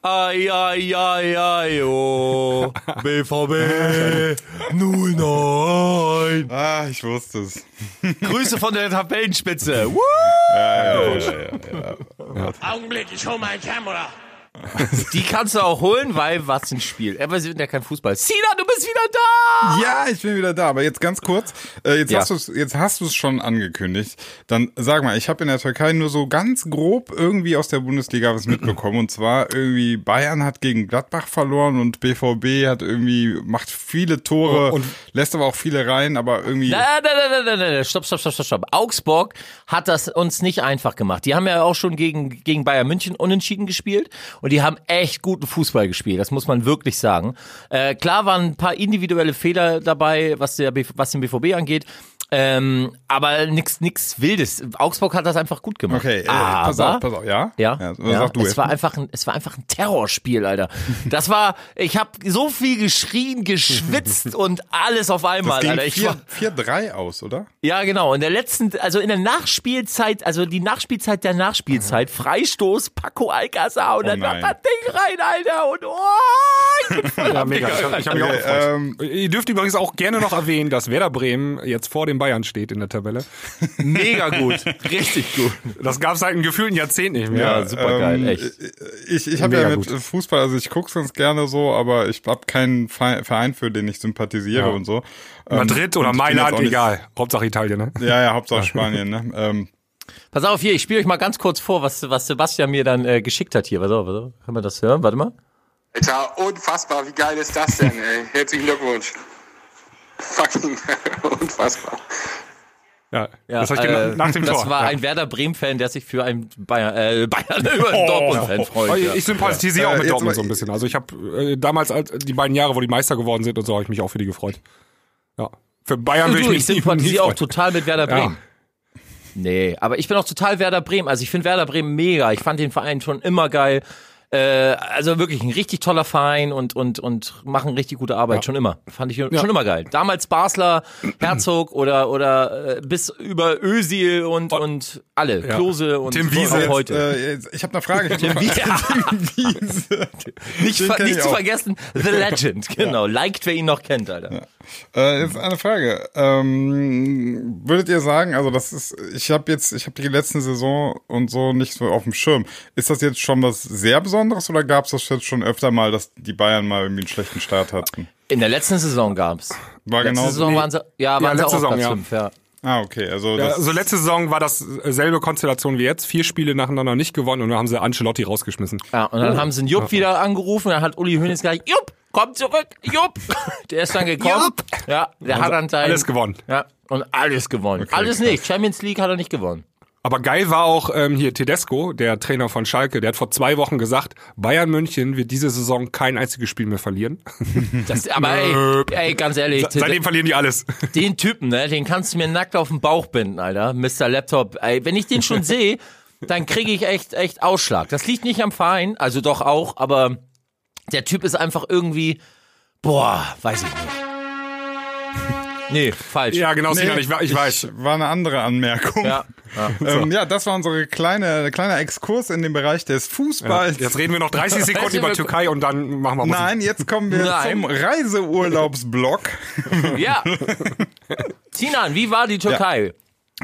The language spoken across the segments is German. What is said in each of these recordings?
Ai, ai, ai, ai, oh. BVB 09. Ah, ich wusste es. Grüße von der Tabellenspitze. Woo! Ja, ja, ja, ja, Augenblick, ich hole meine Kamera. Die kannst du auch holen, weil was ein Spiel. Aber sie sind ja kein Fußball. Sina, du bist wieder da! Ja, ich bin wieder da. Aber jetzt ganz kurz, äh, jetzt, Ja. hast du's, jetzt hast du es schon angekündigt. Dann sag mal, ich habe in der Türkei nur so ganz grob irgendwie aus der Bundesliga was mitbekommen. Und zwar irgendwie Bayern hat gegen Gladbach verloren und BVB hat irgendwie, macht viele Tore und lässt aber auch viele rein, aber irgendwie. Nein, nein, nein, nein, nein, nein, stopp, stopp, stopp, stopp, stopp. Augsburg hat das uns nicht einfach gemacht. Die haben ja auch schon gegen, gegen Bayern München unentschieden gespielt und die haben echt guten Fußball gespielt. Das muss man wirklich sagen. Äh, klar waren ein paar individuelle Fehler dabei, was, der, was den BVB angeht. Ähm, aber nix, nix Wildes. Augsburg hat das einfach gut gemacht. Okay, äh, aber, pass auf, pass auf, ja? Ja, ja, ja du es jetzt. war einfach ein, es war einfach ein Terrorspiel, Alter. Das war, ich habe so viel geschrien, geschwitzt und alles auf einmal, das ging Alter. Ich war, 4-3 aus, oder? ja, genau. In der letzten, also in der Nachspielzeit, also die Nachspielzeit der Nachspielzeit, Freistoß, Paco Alcázar und dann nein. macht das Ding rein, Alter. Und oh, ich bin voll Ja, mega. Ich, hab- ich habe mich auch Okay, gefreut. ähm, Ihr dürft übrigens auch gerne noch erwähnen, dass Werder Bremen jetzt vor den Bayern steht in der Tabelle. mega gut. Richtig gut. Das gab es seit einem gefühlten Jahrzehnt nicht mehr. Ja, super geil, ähm, echt. Ich, ich habe ja mit gut. Fußball, also ich gucke ganz gerne so, aber ich habe keinen Verein, für den ich sympathisiere Ja. und so. Ähm, Madrid oder bin jetzt Mailand, egal. Hauptsache Italien, ne? Ja, ja, Hauptsache Spanien, ne? Ähm, Pass auf, hier, ich spiele euch mal ganz kurz vor, was, was Sebastian mir dann äh, geschickt hat hier. Pass auf, pass auf. Können wir das hören? Warte mal. Alter, unfassbar, wie geil ist das denn, ey? Herzlichen Glückwunsch. Fucking unfassbar. Ja, Ja, das äh, nach, nach dem das Tor. war ja. ein Werder Bremen-Fan, der sich für einen Bayern, äh, Bayern über einen Dortmund-Fan Oh, freut. Ja. Ich sympathisiere Ja. auch Äh, mit jetzt Dortmund so ein bisschen. Also ich habe äh, damals, als die beiden Jahre, wo die Meister geworden sind und so, habe ich mich auch für die gefreut. Ja. Für Bayern will ich mich ich sympathisiere auch total mit Werder Ja. Bremen. Nee, aber ich bin auch total Werder Bremen. Also ich finde Werder Bremen mega. Ich fand den Verein schon immer geil. Äh, also wirklich ein richtig toller Verein und und und machen richtig gute Arbeit schon immer. Fand ich schon immer geil. Damals Basler, Herzog oder oder äh, bis über Özil und und alle Klose und Tim Wiese auch jetzt, heute. äh, jetzt- ich habe eine Frage. Ich hab eine Wiese. Nicht ver nicht zu vergessen, The Legend, genau. Liked, wer ihn noch kennt, Alter. Äh, jetzt eine Frage. Ähm, würdet ihr sagen, also das ist, ich habe jetzt, ich habe die letzten Saison und so nicht so auf dem Schirm. Ist das jetzt schon was sehr Besonderes oder gab es das jetzt schon öfter mal, dass die Bayern mal irgendwie einen schlechten Start hatten? In der letzten Saison gab's. War Letzte genau Saison waren sie, ja, waren sie letzte auch Saison, Platz ja. fünf, ja. Ah, okay. Also, Ja, das, also letzte Saison war das selbe Konstellation wie jetzt. Vier Spiele nacheinander nicht gewonnen und dann haben sie Ancelotti rausgeschmissen. Ja, und dann haben sie einen Jupp wieder angerufen, dann hat Uli Hoeneß gesagt, Jupp, komm zurück, Jupp. Der ist dann gekommen. Jupp. Ja, der hat dann sein, Alles gewonnen. Ja, und alles gewonnen. Okay, alles krass. nicht. Champions League hat er nicht gewonnen. Aber geil war auch ähm, hier Tedesco, der Trainer von Schalke, der hat vor zwei Wochen gesagt, Bayern München wird diese Saison kein einziges Spiel mehr verlieren. Das, aber ey, ey, ganz ehrlich, Seitdem verlieren die alles. den Typen, ne, den kannst du mir nackt auf den Bauch binden, Alter. Mr. Laptop. Ey, wenn ich den schon sehe, dann kriege ich echt, echt Ausschlag. Das liegt nicht am Verein, also doch auch, aber der Typ ist einfach irgendwie, boah, weiß ich nicht. Nee, falsch. Ja, genau, Nee, ich, ich weiß. War eine andere Anmerkung. Ja. ja. Ähm, ja, das war unsere kleine, kleiner Exkurs in den Bereich des Fußballs. Jetzt reden wir noch 30 Sekunden über Türkei und dann machen wir Musik. Nein, jetzt kommen wir Nein. zum Reiseurlaubsblock. Ja. Sinan, wie war die Türkei?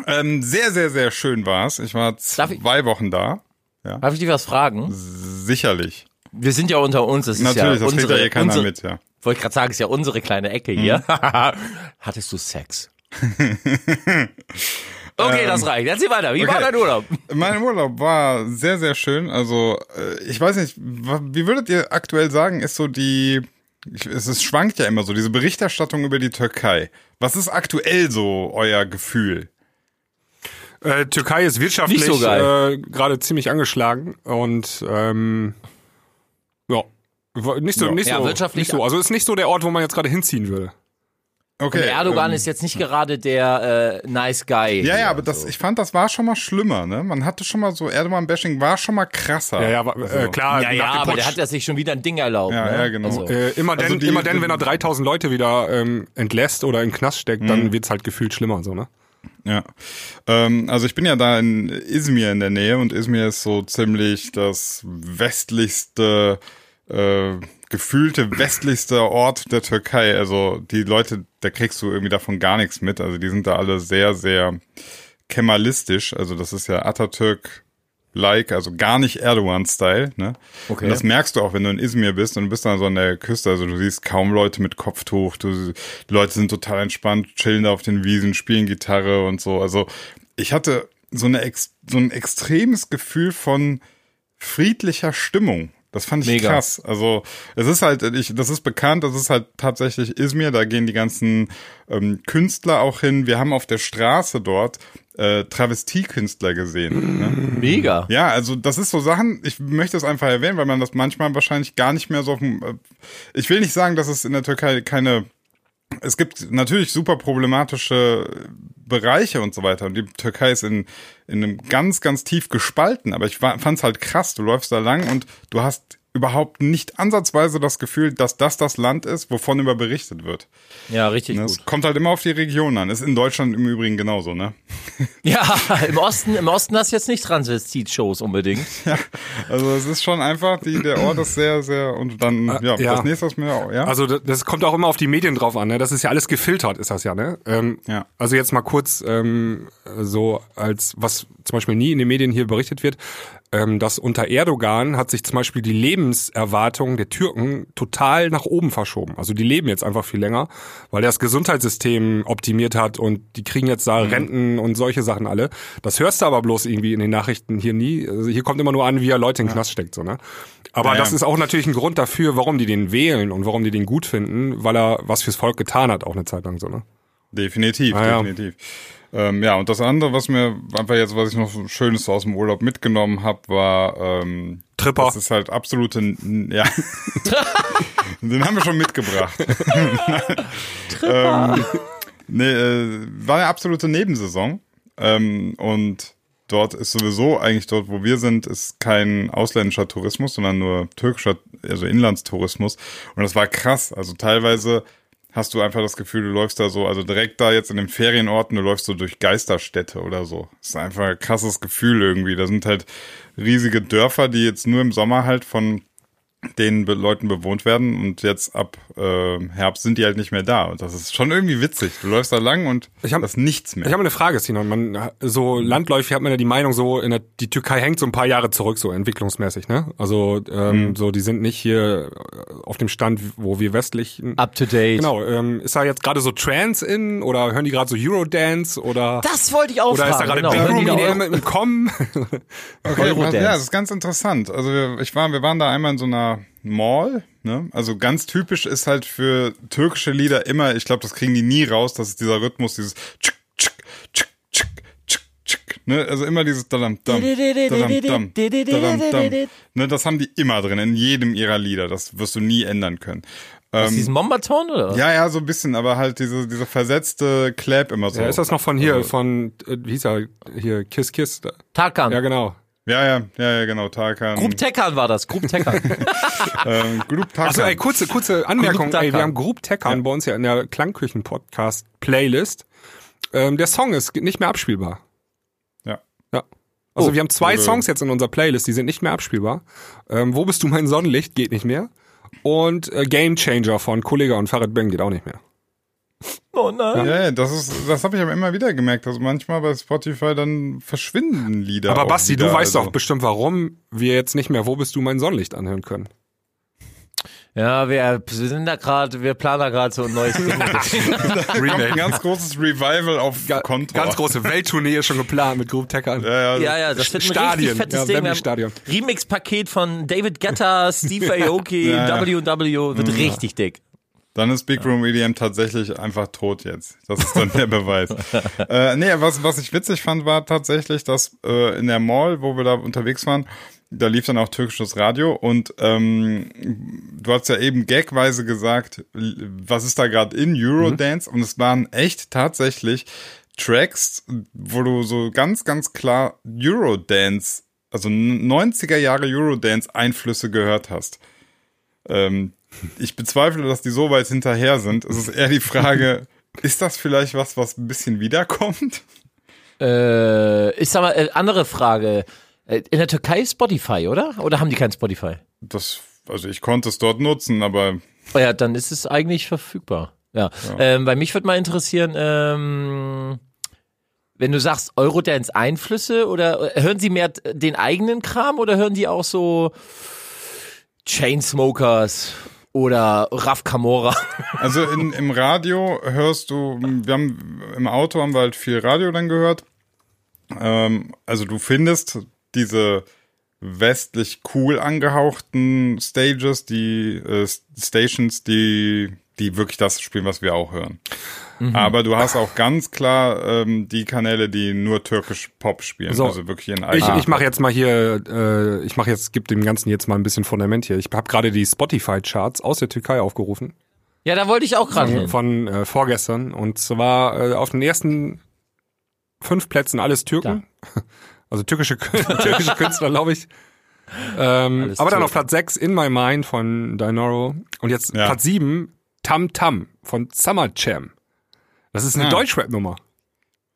ähm, sehr, sehr, sehr schön war's. Ich war Darf ich- zwei Wochen da. Darf ich dich was fragen? Sicherlich. Wir sind ja unter uns. Das ist Natürlich, ja das kriegt unsere, ja eh keiner unsere, mit, ja. Wollte ich gerade sagen, ist ja unsere kleine Ecke hier. Hattest du Sex? okay, das reicht. Erzähl weiter. Wie war okay. dein Urlaub? Mein Urlaub war sehr, sehr schön. Also, äh, ich weiß nicht, wie würdet ihr aktuell sagen, ist so die, es, es schwankt ja immer so, diese Berichterstattung über die Türkei. Was ist aktuell so euer Gefühl? Äh, Türkei ist wirtschaftlich so äh, gerade ziemlich angeschlagen und ähm, nicht so, Ja. nicht Ja, so, wirtschaftlich- nicht so. Also ist nicht so der Ort, wo man jetzt gerade hinziehen würde. Okay. Und Erdogan ähm, ist jetzt nicht gerade der äh, Nice Guy. Ja, ja, aber das, so. ich fand, das war schon mal schlimmer, ne? Man hatte schon mal so, Erdogan-Bashing war schon mal krasser. Ja, ja, aber, äh, Also, klar. Ja, ja, aber Putsch, der hat ja sich schon wieder ein Ding erlaubt. Ja, ne? ja, genau. Also, äh, immer Also denn, die- immer denn, wenn er 3000 Leute wieder ähm, entlässt oder in den Knast steckt, Mhm. dann wird's halt gefühlt schlimmer, so, ne? Ja. Ähm, also ich bin ja da in Izmir in der Nähe und Izmir ist so ziemlich das westlichste, äh, gefühlte westlichste Ort der Türkei. Also die Leute, da kriegst du irgendwie davon gar nichts mit. Also die sind da alle sehr, sehr kemalistisch. Also das ist ja Atatürk like, also gar nicht Erdogan-Style, ne? Okay. Und das merkst du auch, wenn du in Izmir bist und du bist dann so an der Küste, also du siehst kaum Leute mit Kopftuch, du, die Leute sind total entspannt, chillen da auf den Wiesen, spielen Gitarre und so. Also ich hatte so eine so ein extremes Gefühl von friedlicher Stimmung. Das fand ich Mega. krass. Also es ist halt, ich, das ist bekannt, das ist halt tatsächlich Izmir, da gehen die ganzen ähm, Künstler auch hin. Wir haben auf der Straße dort äh, Travestiekünstler gesehen. Ne? Mega. Ja, also das ist so Sachen, ich möchte es einfach erwähnen, weil man das manchmal wahrscheinlich gar nicht mehr so auf dem, äh, ich will nicht sagen, dass es in der Türkei keine, es gibt natürlich super problematische Bereiche und so weiter. Und die Türkei ist in, in einem ganz, ganz tief gespalten, aber ich fand es halt krass, du läufst da lang und du hast überhaupt nicht ansatzweise das Gefühl, dass das das Land ist, wovon über berichtet wird. Ja, richtig Ne, gut. Es kommt halt immer auf die Region an. Ist in Deutschland im Übrigen genauso, ne? Ja, im Osten, im Osten hast du jetzt nicht Transvestit-Shows unbedingt. Ja, also es ist schon einfach, die, der Ort ist sehr, sehr und dann, ja, ja. das nächste ist mir auch, ja. Also das, das kommt auch immer auf die Medien drauf an, ne? Das ist ja alles gefiltert, ist das ja, ne? Ähm, Ja. Also jetzt mal kurz ähm, so als was zum Beispiel nie in den Medien hier berichtet wird, dass unter Erdogan hat sich zum Beispiel die Lebenserwartung der Türken total nach oben verschoben. Also die leben jetzt einfach viel länger, weil er das Gesundheitssystem optimiert hat und die kriegen jetzt Mhm. da Renten und solche Sachen alle. Das hörst du aber bloß irgendwie in den Nachrichten hier nie. Also hier kommt immer nur an, wie er Leute in den Knast steckt, so ne? Aber Ja, das ist auch natürlich ein Grund dafür, warum die den wählen und warum die den gut finden, weil er was fürs Volk getan hat, auch eine Zeit lang so, ne? Definitiv, Ah, ja. definitiv. Ähm, ja, und das andere, was mir einfach jetzt, was ich noch Schönes aus dem Urlaub mitgenommen habe, war ähm, Tripper. Das ist halt absolute, ja. Den haben wir schon mitgebracht. ähm, nee, äh, war eine absolute Nebensaison. Ähm, und dort ist sowieso eigentlich dort, wo wir sind, ist kein ausländischer Tourismus, sondern nur türkischer, also Inlandstourismus. Und das war krass. Also teilweise hast du einfach das Gefühl, du läufst da so, also direkt da jetzt in den Ferienorten, du läufst so durch Geisterstädte oder so. Das ist einfach ein krasses Gefühl irgendwie. Da sind halt riesige Dörfer, die jetzt nur im Sommer halt von den Be Leuten bewohnt werden und jetzt ab äh, Herbst sind die halt nicht mehr da. Und das ist schon irgendwie witzig. Du läufst da lang und Ich hab- das ist nichts mehr. Ich habe eine Frage, Sinon. Man, so landläufig hat man ja die Meinung, so in der, die Türkei hängt so ein paar Jahre zurück, so entwicklungsmäßig, ne? Also ähm, so die sind nicht hier äh, auf dem Stand, wo wir westlich. Up to date. Genau. Ähm, ist da jetzt gerade so Trance in oder hören die gerade so Eurodance oder Das wollte ich auch oder ist da fragen. gerade genau. Big Room im Kommen? Okay, Eurodance. ja, das ist ganz interessant. Also wir, ich war, wir waren da einmal in so einer Mall, ne? Also ganz typisch ist halt für türkische Lieder immer, ich glaube, das kriegen die nie raus, das ist dieser Rhythmus, dieses tschik, tschik, tschik, tschik, tschik, tschik, ne? Also immer dieses dadam, dam, dadam, dam, dadam, dam. Ne, das haben die immer drin, in jedem ihrer Lieder. Das wirst du nie ändern können. Ist Ähm, diesen Mombaton oder? ja, ja, so ein bisschen, aber halt diese, diese versetzte Clap immer so. ja, ist das noch von hier, von, äh, wie hieß er, hier, Kiss Kiss? Da. Tarkan. Ja, genau. Ja, ja, ja, ja, genau, Tarkan. Group Tekan war das. Group Tekan. ähm, Group Tarkan. Achso, ey, kurze, kurze Anmerkung. Ey, wir haben Group Tekan bei uns ja in der Klangküchen-Podcast-Playlist. Ähm, der Song ist nicht mehr abspielbar. Ja. Ja. Also Oh, wir haben zwei Songs jetzt in unserer Playlist, die sind nicht mehr abspielbar. Ähm, Wo bist du mein Sonnenlicht geht nicht mehr. Und äh, Game Changer von Kollega und Farid Bang geht auch nicht mehr. oh nein. Ja, ja, das ist, das habe ich aber immer wieder gemerkt. Also manchmal bei Spotify dann verschwinden Lieder. Aber Basti, wieder, du weißt also. doch bestimmt, warum wir jetzt nicht mehr Wo bist du mein Sonnenlicht anhören können. Ja, wir, wir sind da gerade, wir planen da gerade so ein neues Ding. kommt ein ganz großes Revival auf Ga Contra. Ganz große Welttournee ist schon geplant mit Group Tekan. Ja, ja, ja, ja, das wird ein Stadien. richtig fettes Ja, Ding. Stadion. Remix-Paket von David Guetta, Steve Aoki, Ja, ja. W&W, wird richtig dick. Dann ist Big Room EDM tatsächlich einfach tot jetzt. Das ist dann der Beweis. äh, nee, was, was ich witzig fand, war tatsächlich, dass äh, in der Mall, wo wir da unterwegs waren, da lief dann auch türkisches Radio und ähm, du hast ja eben gagweise gesagt, was ist da gerade in Eurodance und es waren echt tatsächlich Tracks, wo du so ganz, ganz klar Eurodance, also 90er Jahre Eurodance Einflüsse gehört hast. Ähm, ich bezweifle, dass die so weit hinterher sind. Es ist eher die Frage, ist das vielleicht was, was ein bisschen wiederkommt? Äh, ich sag mal, äh, andere Frage. Äh, In der Türkei ist Spotify, oder? Oder haben die kein Spotify? Das, also ich konnte es dort nutzen, aber Oh ja, dann ist es eigentlich verfügbar. Ja. Ähm, bei mich würde mal interessieren, ähm, wenn du sagst Eurodance Einflüsse oder äh, hören sie mehr den eigenen Kram oder hören die auch so Chainsmokers oder Raf Kamora? Also in, im Radio hörst du, wir haben im Auto haben wir halt viel Radio dann gehört. Ähm, also du findest diese westlich cool angehauchten Stages, die äh, Stations, die die wirklich das spielen, was wir auch hören. Aber du hast auch ganz klar ähm, die Kanäle, die nur türkisch Pop spielen, So. also wirklich in Ich, ich mache jetzt mal hier, äh, ich mache jetzt, gib dem Ganzen jetzt mal ein bisschen Fundament hier. Ich habe gerade die Spotify-Charts aus der Türkei aufgerufen. Ja, da wollte ich auch gerade hin. von äh, vorgestern. Und zwar äh, auf den ersten fünf Plätzen alles Türken. Also türkische, türkische Künstler, glaube ich. Ähm, aber dann auf Platz 6 In My Mind von Dinoro. Und jetzt Ja. Platz 7 Tam Tam von Summer Jam. Das ist eine Ah. Deutschrap-Nummer.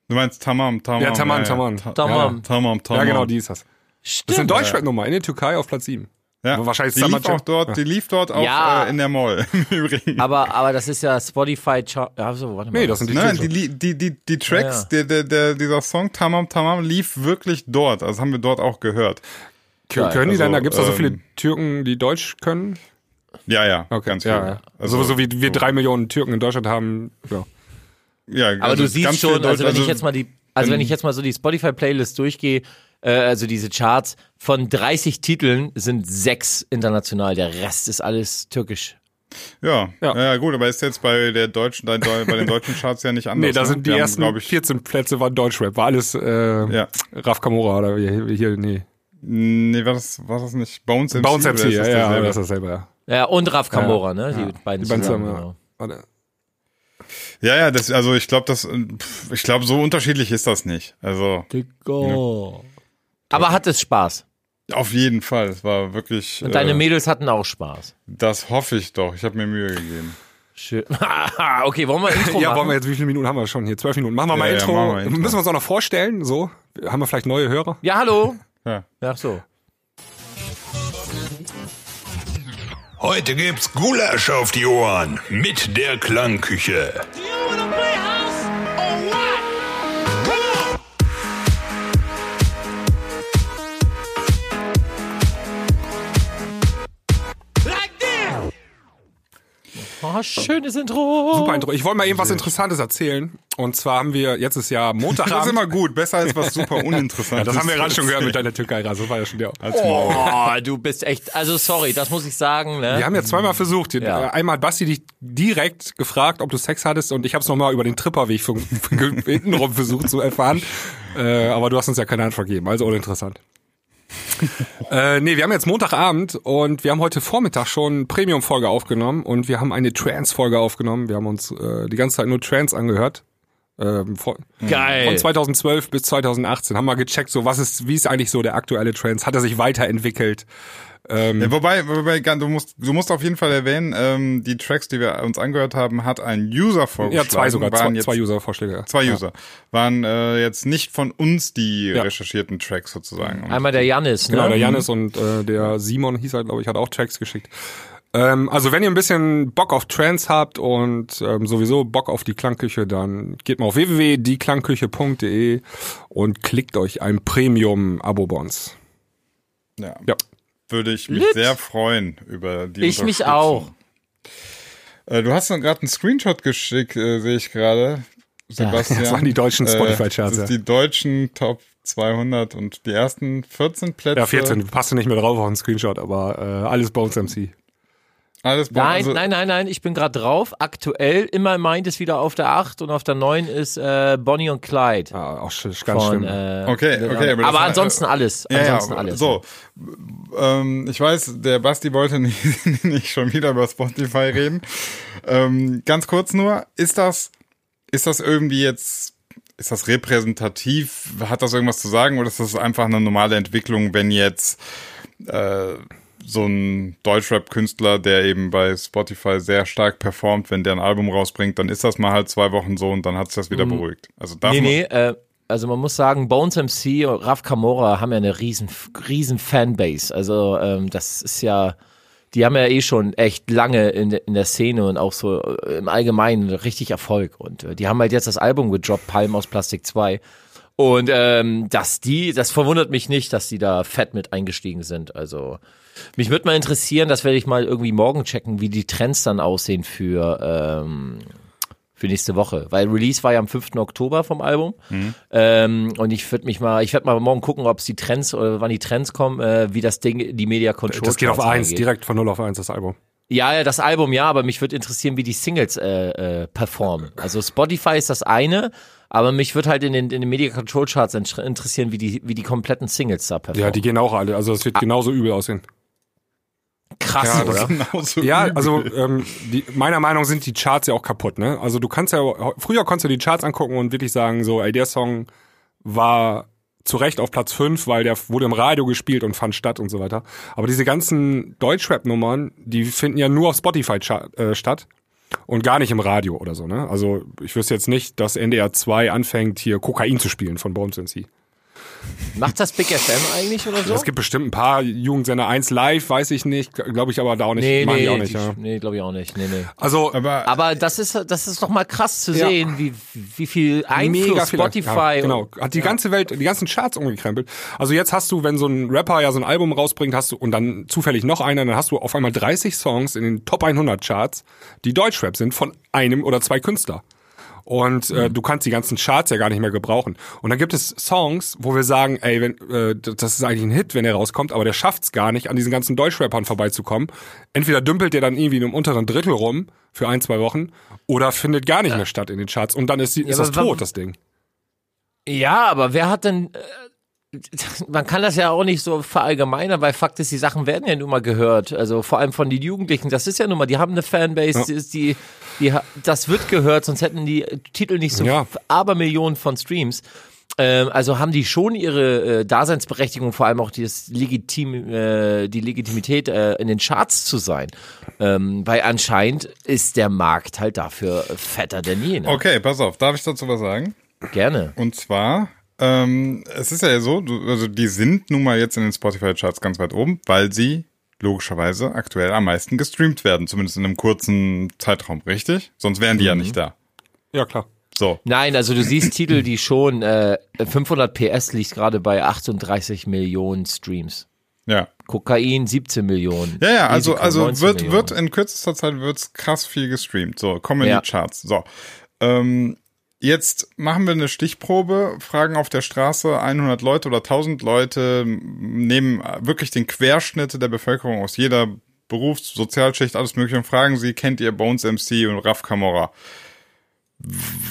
Du meinst Tamam, Tamam. Ja, Tamam, ja, Tamam. Ta- Tamam. Tamam, Tamam. Ja, genau, die ist das. Das ist eine Stimmt. Deutschrap-Nummer in der Türkei auf Platz 7. Ja, Wahrscheinlich die lief auch dort, Ja. die lief dort auch Ja. äh, in der Mall im Übrigen. Aber, aber das ist ja Spotify Chart. Ja, so, warte mal. Nee, das sind die Nein, Türken. die, die, die, die Tracks, Ja, Der, der, der, dieser Song Tamam Tamam lief wirklich dort. Also haben wir dort auch gehört. Geil. Können die Also, denn, da gibt's da so viele ähm, Türken, die Deutsch können? Ja, ja, Okay, ganz ja, viel. ja. Also, Also, so wie wir drei Millionen Türken in Deutschland haben, ja. Ja, Aber also du siehst schon, also wenn ich jetzt mal die, also wenn ich jetzt mal so die Spotify-Playlist durchgehe, äh, also diese Charts, von 30 Titeln sind sechs international, der Rest ist alles türkisch. Ja, Ja. ja. gut, aber ist jetzt bei der deutschen, bei den deutschen Charts ja nicht anders. Nee, da ne? sind die Wir haben, ersten glaub ich, 14 Plätze waren Deutschrap. War alles äh, Ja. Raf Kamora oder hier, hier nee. Nee, war das, war das nicht Bones MC? Oder MC, ist ja, das ja, das ist dasselbe, ja. Ja, und Raf Kamora, ne? Die beiden Die beiden zusammen. zusammen, ja. genau. Ja, ja, das, also ich glaube, das, ich glaube, so unterschiedlich ist das nicht. Also Aber hat es Spaß. auf jeden Fall, es war wirklich. Und deine äh, Mädels hatten auch Spaß. Das hoffe ich doch. Ich habe mir Mühe gegeben. Schön. okay, wollen wir Intro Ja, machen? wollen wir jetzt, wie viele Minuten haben wir schon hier? Zwölf Minuten. Machen wir mal Ja, ja, Intro. machen wir Intro. Müssen wir uns auch noch vorstellen, so? Haben wir vielleicht neue Hörer? Ja, hallo. Ja. Ach so. Heute gibt's Gulasch auf die Ohren mit der Klangküche. Do Oh, schönes Intro. Super Intro. Ich wollte mal eben was Interessantes erzählen. Und zwar haben wir, jetzt ist ja Das ist Montagabend. immer gut. Besser als was super uninteressantes. ja, das haben wir gerade schon gehört mit deiner Türkei. Das war ja schon der. Oh, du bist echt, also sorry, das muss ich sagen, ne? Wir haben ja zweimal versucht. Ja. Einmal hat Basti dich direkt gefragt, ob du Sex hattest und ich habe es nochmal über den Tripperweg hintenrum versucht zu erfahren. Äh, aber du hast uns ja keine Antwort gegeben, also uninteressant. äh, nee, wir haben jetzt Montagabend und wir haben heute Vormittag schon Premium-Folge aufgenommen und wir haben eine Trance-Folge aufgenommen. Wir haben uns äh, die ganze Zeit nur Trance angehört. Ähm, von, Geil. von 2012 bis 2018 haben wir gecheckt, so was ist, wie ist eigentlich so der aktuelle Trance? Hat er sich weiterentwickelt? Ähm, Ja, wobei, wobei du musst, du musst auf jeden Fall erwähnen, ähm, die Tracks, die wir uns angehört haben, hat ein User vorgeschlagen. ja, zwei sogar, waren zwei, jetzt, zwei User-Vorschläge. ja. Zwei User. Waren äh, jetzt nicht von uns die Ja. recherchierten Tracks sozusagen. Und Einmal der Janis, ne? Genau, der Janis und äh, der Simon hieß er, glaube ich, hat auch Tracks geschickt. Ähm, also wenn ihr ein bisschen Bock auf Trance habt und ähm, sowieso Bock auf die Klangküche, dann geht mal auf www.dieklangküche.de und klickt euch ein Premium-Abo bei uns. ja, Ja. würde ich mich Lit. sehr freuen über die Ich mich auch. Äh, du hast noch gerade einen Screenshot geschickt, äh, sehe ich gerade. Sebastian. das waren die deutschen Äh, Spotify-Charts, Das ist ja. die deutschen Top 200 und die ersten 14 Plätze. Ja, 14, passt nicht mehr drauf auf den Screenshot, aber äh, alles Bones MC. Alles Nein, also- nein, nein, nein, ich bin gerade drauf. Aktuell, immer meint ist wieder auf der 8 und auf der 9 ist äh, Bonnie und Clyde. Ah, auch ganz Von, schlimm. äh, Okay, okay, aber aber, ansonsten alles. Ja, Ansonsten ja, alles. so. Ähm, ich weiß, der Basti wollte nicht, nicht schon wieder über Spotify reden. ähm, ganz kurz nur, ist das, ist das irgendwie jetzt, ist das repräsentativ? Hat das irgendwas zu sagen oder ist das einfach eine normale Entwicklung, wenn jetzt äh, so ein Deutschrap-Künstler, der eben bei Spotify sehr stark performt, wenn der ein Album rausbringt, dann ist das mal halt zwei Wochen so und dann hat sich das wieder beruhigt. Also darf Nee, nee, äh, also man muss sagen, Bones MC und Raf Kamora haben ja eine riesen, riesen Fanbase. Also ähm, das ist ja, die haben ja eh schon echt lange in, der- in der Szene und auch so äh, im Allgemeinen richtig Erfolg. Und äh, die haben halt jetzt das Album gedroppt, Palm aus Plastik 2. Und ähm, dass die, das verwundert mich nicht, dass die da fett mit eingestiegen sind. Also mich würde mal interessieren, das werde ich mal irgendwie morgen checken, wie die Trends dann aussehen für ähm, für nächste Woche, weil Release war ja am 5. Oktober vom Album ähm, und ich würde mich mal, ich werde mal morgen gucken, ob es die Trends oder wann die Trends kommen, äh, wie das Ding die Media Control Das geht auf Charts eins, angeht. direkt von 0 auf 1 das Album. Ja, ja, das Album ja, aber mich würde interessieren, wie die Singles äh, äh, performen. Also Spotify ist das eine, aber mich würde halt in den, in den Media Control Charts inter- interessieren, wie die wie die kompletten Singles da performen. Ja, die gehen auch alle. Also es wird genauso übel aussehen. krass, Ja, oder? Genauso Ja, übel. also ähm, die, meiner Meinung sind die Charts ja auch kaputt, ne? Also du kannst ja früher konntest du die Charts angucken und wirklich sagen so, ey, der Song war zu Recht auf Platz 5, weil der wurde im Radio gespielt und fand statt und so weiter. Aber diese ganzen Deutschrap-Nummern, die finden ja nur auf Spotify äh, statt und gar nicht im Radio oder so, ne? Also ich wüsste jetzt nicht, dass NDR 2 anfängt hier Kokain zu spielen von Bones MC. Macht das Big FM eigentlich oder so? Es gibt bestimmt ein paar Jugendsender 1 live, weiß ich nicht, glaube ich aber da auch nicht, nee, machen nee, auch nicht, die- ja. nee, glaube ich auch nicht. Nee, nee. Also aber Aber das ist, das ist doch mal krass zu Ja. sehen, wie, wie viel Einfluss viel- Spotify ja, genau hat die ganze Welt die ganzen Charts umgekrempelt also jetzt hast du wenn so ein Rapper ja so ein Album rausbringt hast du und dann zufällig noch einer dann hast du auf einmal 30 Songs in den Top 100 Charts die Deutschrap sind von einem oder zwei Künstler und äh, du kannst die ganzen Charts ja gar nicht mehr gebrauchen. Und dann gibt es Songs, wo wir sagen, ey, wenn, äh, das ist eigentlich ein Hit, wenn er rauskommt, aber der schafft's gar nicht, an diesen ganzen Deutschrappern vorbeizukommen. Entweder dümpelt der dann irgendwie in einem unteren Drittel rum für ein, zwei Wochen oder findet gar nicht mehr statt in den Charts. Und dann ist, die, ist aber das tot, das Ding. Ja, aber wer hat denn. Man kann das ja auch nicht so verallgemeinern, weil Fakt ist, die Sachen werden ja nun mal gehört. Also vor allem von den Jugendlichen. Das ist ja nun mal, die haben eine Fanbase, die ist die, die, das wird gehört, sonst hätten die Titel nicht so Ja. Abermillionen von Streams. Ähm, also haben die schon ihre äh, Daseinsberechtigung, vor allem auch das Legitim, äh, die Legitimität, äh, in den Charts zu sein. Ähm, weil anscheinend ist der Markt halt dafür fetter denn je. Ne? okay, pass auf, darf ich dazu was sagen? Gerne. Und zwar, ähm, es ist ja so, du, also die sind nun mal jetzt in den Spotify-Charts ganz weit oben, weil sie logischerweise aktuell am meisten gestreamt werden, zumindest in einem kurzen Zeitraum, richtig? Sonst wären die ja nicht da. Ja, klar. So. Nein, also du siehst Titel, die schon äh, 500 PS liegt gerade bei 38 Millionen Streams. Ja. Kokain 17 Millionen. Ja, ja, also, Risiko also 19 wird, Millionen. wird in kürzester Zeit wird's krass viel gestreamt. So, kommen wir in Ja. die Charts. So. Ähm, jetzt machen wir eine Stichprobe, fragen auf der Straße 100 Leute oder 1000 Leute, nehmen wirklich den Querschnitt der Bevölkerung aus jeder Berufs-, Sozialschicht, alles mögliche und fragen sie, kennt ihr Bones MC und Raf Kamora?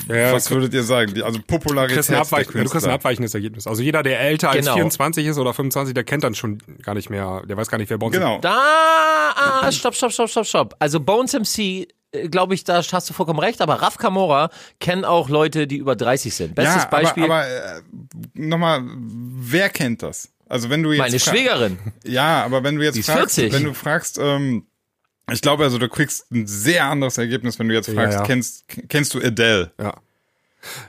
Ja, Was würdet ihr sagen? Die- Also du Popularität kriegst, ein der Abweich, du kriegst ein abweichendes Ergebnis. Also jeder, der älter als Genau. 24 ist oder 25, der kennt dann schon gar nicht mehr, der weiß gar nicht, wer bei uns Genau. Da, ah, stopp, stopp, stopp, stopp, stopp. Also Bones MC, glaube ich, da hast du vollkommen recht, aber Raf Kamora kennen auch Leute, die über 30 sind. Bestes ja, Beispiel, aber, aber äh, nochmal, wer kennt das? Also wenn du jetzt meine Schwägerin. Ja, aber wenn du jetzt fragst, 40. wenn du fragst, ähm, ich glaube also, du kriegst ein sehr anderes Ergebnis, wenn du jetzt fragst, ja. kennst kennst du Adele? Ja.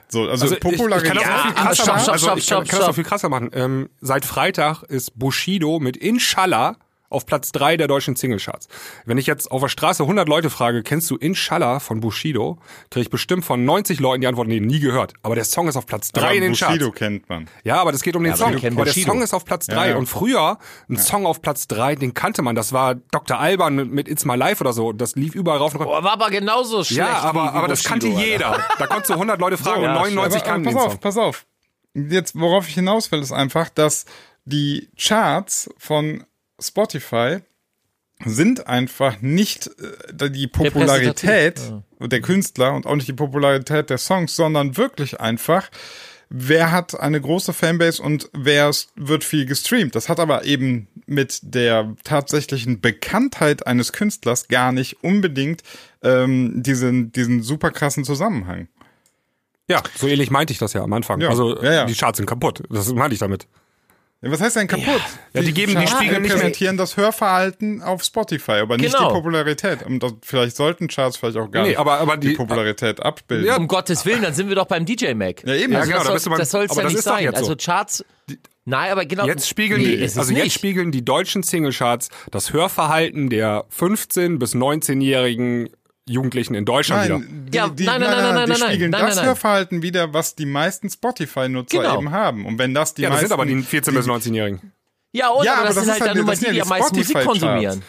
So, also, Also ich, ich Popularität. kann das noch viel aber krasser stopp, machen. stopp, Also stopp, ich kann, stopp, kann das stopp. viel krasser machen. Ähm, seit Freitag ist Bushido mit Inshallah auf Platz drei der deutschen Singlecharts. Wenn ich jetzt auf der Straße 100 Leute frage, kennst du Inshallah von Bushido, kriege ich bestimmt von 90 Leuten die Antwort, nee, nie gehört. Aber der Song ist auf Platz drei aber in den Bushido Charts. kennt man. Ja, aber das geht um den aber Song. kennen Aber der Bushido. Song ist auf Platz drei. ja. Und früher, ein Song auf Platz drei, den kannte man. Das war Dr. Alban mit, mit It's My Life oder so. Das lief überall rauf und runter. Boah, war aber genauso schlecht. Ja, aber, wie, wie aber das Bushido, kannte Alter. jeder. Da konntest du 100 Leute fragen Ja, und 99 aber, aber kannten pass den auf, Song. pass auf. Jetzt, worauf ich hinaus will, ist einfach, dass die Charts von Spotify sind einfach nicht äh, die Popularität der Künstler und auch nicht die Popularität der Songs, sondern wirklich einfach, wer hat eine große Fanbase und wer wird viel gestreamt. Das hat aber eben mit der tatsächlichen Bekanntheit eines Künstlers gar nicht unbedingt ähm, diesen, diesen super krassen Zusammenhang. Ja, so ähnlich meinte ich das ja am Anfang. Ja, also ja, ja. die Charts sind kaputt. Das meinte ich damit. Ja, was heißt denn kaputt? Ja, die geben die Spiegel nicht mehr- repräsentieren das Hörverhalten auf Spotify, aber nicht Genau. die Popularität. Und das, vielleicht sollten Charts vielleicht auch gar Nee, nicht aber- aber die, die- Popularität abbilden. Ja, Um Gottes Willen, dann sind wir doch beim DJ Mac. Ja, eben. Ja, Also genau, das da soll, es ja das nicht sein. so. Also Charts. Nein, aber genau. Jetzt spiegeln nee, die, also jetzt nicht. spiegeln die deutschen Singlecharts das Hörverhalten der 15 bis 19-jährigen Jugendlichen in Deutschland wieder. Nein, die, Ja, die, nein, nein, nein, nein, die nein, nein, spiegeln nein, das nein, nein. Hörverhalten wieder, was die meisten Spotify-Nutzer Genau. eben haben. Und wenn das die Ja, das meisten, sind aber die 14 bis 19-Jährigen. Ja, und Ja, aber aber das, das sind ist halt halt- dann nur mal das die, die am meisten Musik konsumieren.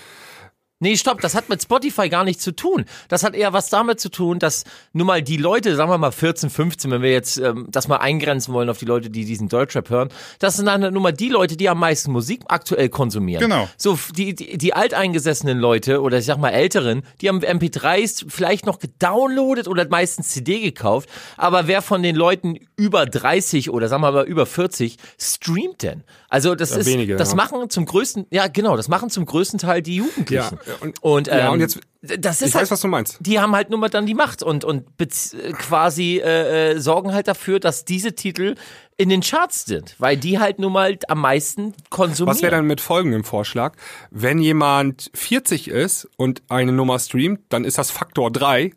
Nee, stopp, das hat mit Spotify gar nichts zu tun. Das hat eher was damit zu tun, dass nun mal die Leute, sagen wir mal 14, 15, wenn wir jetzt ähm, das mal eingrenzen wollen auf die Leute, die diesen Deutschrap hören, das sind dann nun mal die Leute, die am meisten Musik aktuell konsumieren. Genau. So die, die, die alteingesessenen Leute oder ich sag mal älteren, die haben MP3s vielleicht noch gedownloadet oder meistens CD gekauft, aber wer von den Leuten über 30 oder sagen wir mal über 40 streamt denn? Also das ist wenige, das ja. machen zum größten ja genau, das machen zum größten Teil die Jugendlichen. Ja, und- und, ähm, ja, und jetzt- das ist Ich halt, weiß, was du meinst. die haben halt nun mal dann die Macht und und äh, quasi äh, äh, sorgen halt dafür, dass diese Titel in den Charts sind, weil die halt nun mal am meisten konsumieren. Was wäre dann mit folgendem Vorschlag? Wenn jemand 40 ist und eine Nummer streamt, dann ist das Faktor 3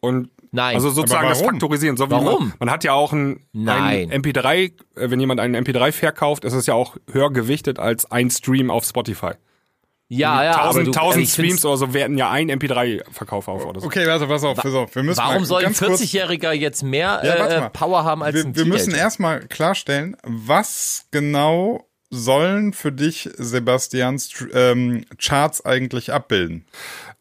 und Nein. Also sozusagen das? Faktorisieren. So wie Warum? Man, man hat ja auch ein, Nein. ein MP3, äh, wenn jemand einen MP3 verkauft, ist es ja auch höher gewichtet als ein Stream auf Spotify. Ja, ja, aber 1000, du, 1000 ich find's- Streams oder so werten ja ein MP3-Verkauf auf oder so. Okay, warte, pass auf, pass auf. Wir müssen Warum mal soll ein ganz kurz, 40-Jähriger jetzt mehr Ja, äh. Power haben als wir, ein wir müssen Teenager? erstmal klarstellen, was genau sollen für dich, Sebastian, Str- ähm, Charts eigentlich abbilden?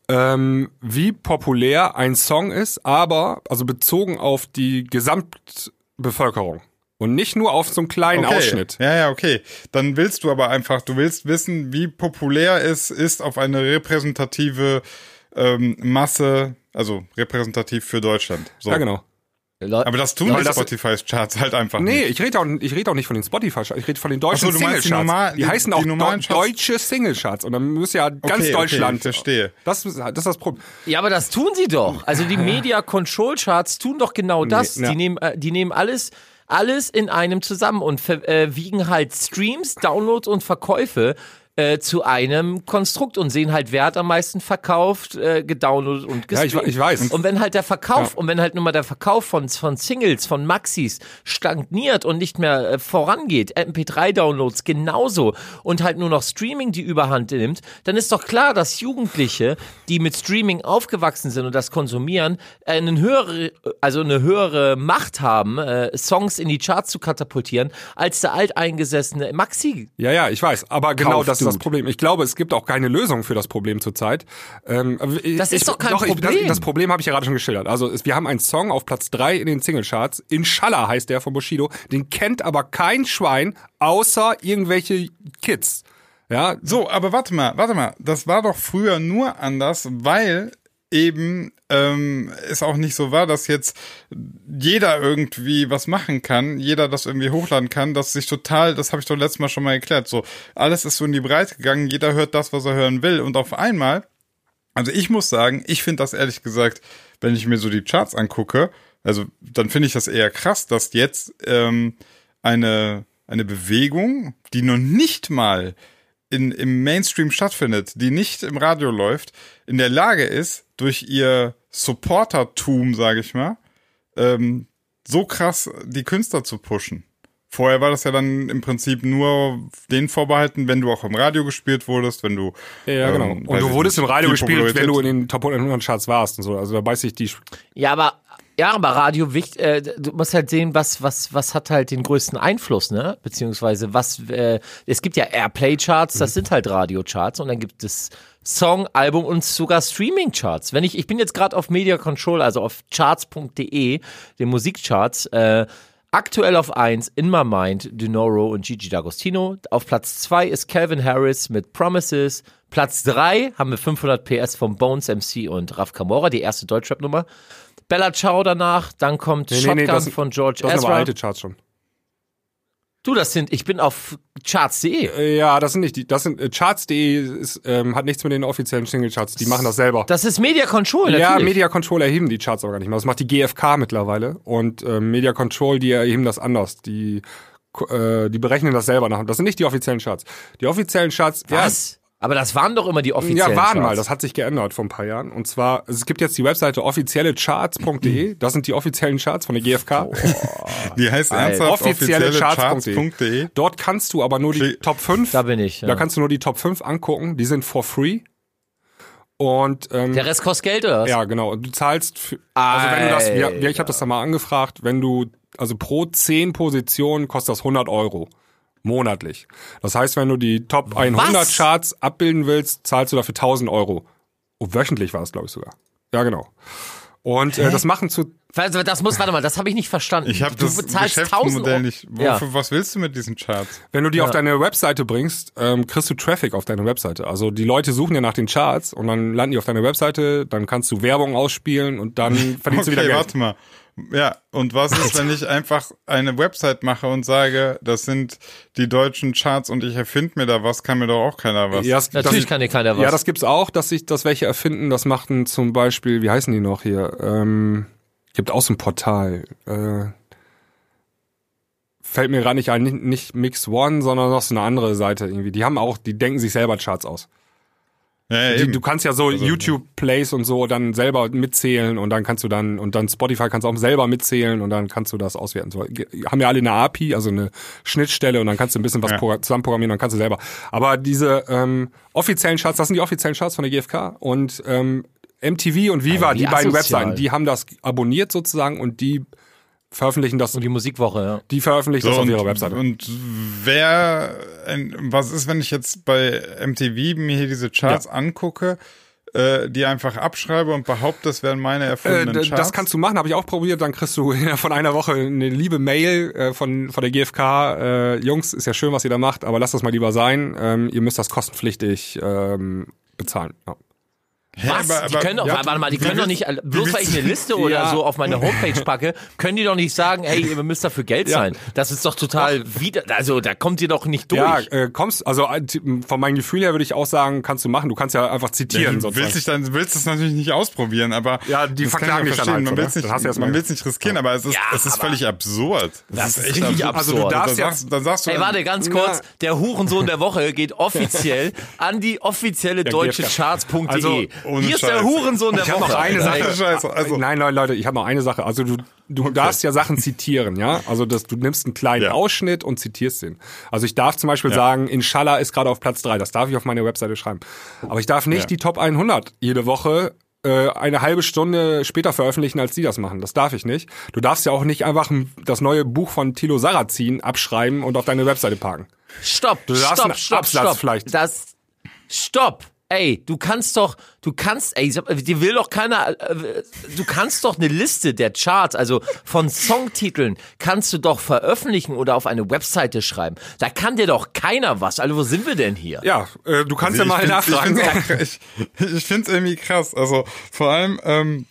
ähm, wie populär ein Song ist, aber also bezogen auf die Gesamtbevölkerung und nicht nur auf so einen kleinen Okay. Ausschnitt. Ja, ja, okay. Dann willst du aber einfach, du willst wissen, wie populär es ist auf eine repräsentative ähm, Masse, also repräsentativ für Deutschland. So. Ja, genau. Aber das tun Ja, die das- Spotify's Charts halt einfach Nee, nicht. ich rede auch, ich rede auch nicht von den Spotify-Charts, ich rede von den deutschen so, Singlecharts. normal- die, die- heißen die auch Charts? deutsche Singlecharts und dann muss ja ganz Okay, okay, Deutschland. ich verstehe. Das, ist- das ist das Problem. Ja, aber das tun sie doch. Also die Media Control Charts tun doch genau das. ja. Die nehmen, äh, die nehmen alles, alles in einem zusammen und äh, wiegen halt Streams, Downloads und Verkäufe äh, zu einem Konstrukt und sehen halt, wer hat am meisten verkauft, äh, gedownloadet und Ja, ich, ich weiß. Und wenn halt der Verkauf, und wenn halt nun mal der Verkauf von, von Singles, von Maxis stagniert und nicht mehr äh, vorangeht, MP3-Downloads genauso und halt nur noch Streaming die Überhand nimmt, dann ist doch klar, dass Jugendliche, die mit Streaming aufgewachsen sind und das konsumieren, äh, eine höhere, also eine höhere Macht haben, äh, Songs in die Charts zu katapultieren, als der alteingesessene Maxi. Ja, ja, ich weiß. Aber genau Kauf, das ist das. Problem. Ich glaube, es gibt auch keine Lösung für das Problem zurzeit. Ähm, aber ich- Das ist ich, doch kein Ich, Problem. das, das Problem habe ich ja gerade schon geschildert. Also es, wir haben einen Song auf Platz drei in den Singlecharts. Inshallah heißt der von Bushido. Den kennt aber kein Schwein, außer irgendwelche Kids. Ja, So, aber warte mal, warte mal. Das war doch früher nur anders, weil eben ähm, es auch nicht so war, dass jetzt jeder irgendwie was machen kann, jeder das irgendwie hochladen kann, dass sich total, das habe ich doch letztes Mal schon mal erklärt, so alles ist so in die Breite gegangen, jeder hört das, was er hören will und auf einmal, also ich muss sagen, ich finde das ehrlich gesagt, wenn ich mir so die Charts angucke, also dann finde ich das eher krass, dass jetzt ähm, eine eine Bewegung, die noch nicht mal in, im Mainstream stattfindet, die nicht im Radio läuft, in der Lage ist, durch ihr Supportertum, sage ich mal, ähm, so krass die Künstler zu pushen. Vorher war das ja dann im Prinzip nur den vorbehalten, wenn du auch im Radio gespielt wurdest, wenn du ja genau. ähm, und du wurdest nicht, im Radio gespielt, wenn du in den Top 100 Charts warst und so. Also da beißt sich die. Ja, aber ja, aber Radio wichtig, äh, du musst halt sehen, was was was hat halt den größten Einfluss, ne? Beziehungsweise was äh, es gibt ja Airplay Charts, das sind halt Radio Charts und dann gibt es Song, Album und sogar Streaming Charts. Wenn ich ich bin jetzt gerade auf Media Control, also auf charts.de, den Musikcharts, äh, Aktuell auf 1 In My Mind, Denoro und Gigi D'Agostino. Auf Platz 2 ist Calvin Harris mit Promises. Platz 3 haben wir 500 PS von Bones MC und Raf Camora, die erste Deutschrap-Nummer. Bella Ciao danach, dann kommt Shotgun das, von George das sind aber Ezra. alte Charts schon. Du, das sind, ich bin auf charts.de. Äh, Ja, das sind nicht die, das sind äh, Charts.de ähm, hat nichts mit den offiziellen Singlecharts. Die machen das selber. Das ist Media Control, ja, natürlich. Media Control erheben die Charts aber gar nicht mehr. Das macht die GfK mittlerweile. Und ähm, Media Control, die erheben das anders. Die äh, die berechnen das selber nach. Das sind nicht die offiziellen Charts. Die offiziellen Charts, Was? Aber das waren doch immer die offiziellen ja, waren Charts. mal. Das hat sich geändert vor ein paar Jahren. Und zwar, es gibt jetzt die Webseite offiziellecharts.de. Das sind die offiziellen Charts von der GfK. Die heißt ernsthaft offizielle Charts.de. Charts.de. Dort kannst du aber nur die Top 5. Da bin ich. Ja. Da kannst du nur die Top 5 angucken. Die sind for free. Und ähm, Der Rest kostet Geld, oder was? ja, genau. Du zahlst, für, also wenn du das, ja, Alter. ich habe das da mal angefragt, wenn du, also pro 10 Positionen kostet das 100 Euro monatlich. Das heißt, wenn du die Top 100 Was? Charts abbilden willst, zahlst du dafür 1000 Euro. Oh, wöchentlich war das, glaube ich sogar. Ja, genau. Und äh, das machen zu Also das muss, warte mal, das habe ich nicht verstanden. Ich habe du das bezahlst 1000 Geschäftsmodell Euro. nicht. Ja. Wofür, Was willst du mit diesen Charts? Wenn du die auf deine Webseite bringst, ähm, kriegst du Traffic auf deine Webseite. Also die Leute suchen ja nach den Charts und dann landen die auf deiner Webseite, dann kannst du Werbung ausspielen und dann verdienst du wieder Okay, Geld. warte mal. Ja, und was ist, wenn ich einfach eine Website mache und sage, das sind die deutschen Charts und ich erfinde mir da was, kann mir doch auch keiner was. Ja, das, Natürlich das, kann dir keiner was. Ja, das gibt's auch, dass sich das welche erfinden. Das machten zum Beispiel, wie heißen die noch hier? Ähm, gibt auch so ein Portal. Äh, fällt mir gerade nicht ein, nicht, nicht Mix One, sondern noch so eine andere Seite irgendwie. Die haben auch, die denken sich selber Charts aus. Ja, Die, du kannst ja so YouTube Plays und so dann selber mitzählen und dann kannst du dann und dann Spotify kannst du auch selber mitzählen und dann kannst du das auswerten. So, haben ja alle eine API, also eine Schnittstelle und dann kannst du ein bisschen was Ja. progr- zusammenprogrammieren, dann kannst du selber. Aber diese ähm, offiziellen Charts, das sind die offiziellen Charts von der GfK und ähm, MTV und Viva, Alter, wie die beiden. Webseiten, die haben das abonniert sozusagen und die veröffentlichen das, Und die Musikwoche, ja. die veröffentlichen das auf ihrer Webseite. Und wer, was ist, wenn ich jetzt bei MTV mir hier diese Charts angucke, äh, die einfach abschreibe und behaupte, das wären meine Äh, erfundenen d- Charts? das kannst du machen, habe ich auch probiert. Dann kriegst du von einer Woche eine liebe Mail äh, von, von der GfK. Äh, Jungs, ist ja schön, was ihr da macht, aber lasst das mal lieber sein. Ähm, ihr müsst das kostenpflichtig ähm, bezahlen. Ja. Was? aber- die aber- können doch, ja, warte mal, die können doch nicht, bloß weil ich eine Liste oder Ja. so auf meine Homepage packe, können die doch nicht sagen, hey, ihr müsst dafür Geld Ja. zahlen. Das ist doch total wieder, also da kommt ihr doch nicht durch. Ja, äh, kommst, also äh, von meinem Gefühl her würde ich auch sagen, kannst du machen. Du kannst ja einfach Ja, zitieren. du sozusagen. willst dich dann willst es natürlich nicht ausprobieren, aber Ja, die das verklagen ich dich dann halt so, man ne? will es nicht, du man will's nicht riskieren, aber es ist Ja, es ist völlig absurd. Das ist echt richtig absurd. Also du absurd. darfst dann ja, sagst, dann sagst du Ey, warte, ganz kurz. Der Hurensohn der Woche geht offiziell an die offizielle deutsche. Charts.de. Ohne Hier ist der Scheiß. Hurensohn der Ich habe Woche. noch eine. Sache. Scheiße, also- nein, nein, Leute, ich habe noch eine Sache. Also du, du darfst ja Sachen zitieren, ja. Also dass du nimmst einen kleinen Ja. Ausschnitt und zitierst den. Also ich darf zum Beispiel sagen, Inshallah ist gerade auf Platz drei. Das darf ich auf meine Webseite schreiben. Aber ich darf nicht Ja. die Top 100 jede Woche äh, eine halbe Stunde später veröffentlichen, als die das machen. Das darf ich nicht. Du darfst ja auch nicht einfach ein- das neue Buch von Thilo Sarrazin abschreiben und auf deine Webseite parken. Stopp, darfst stopp, einen stopp, Absatz stopp. vielleicht. Das, stopp. Ey, du kannst doch, du kannst, ey, dir will doch keiner, äh, du kannst doch eine Liste der Charts, also von Songtiteln, kannst du doch veröffentlichen oder auf eine Webseite schreiben. Da kann dir doch keiner was. Also wo sind wir denn hier? Ja, äh, du kannst ja mal ich nachfragen. auch- Ich, ich finde es irgendwie krass. Also vor allem, ähm,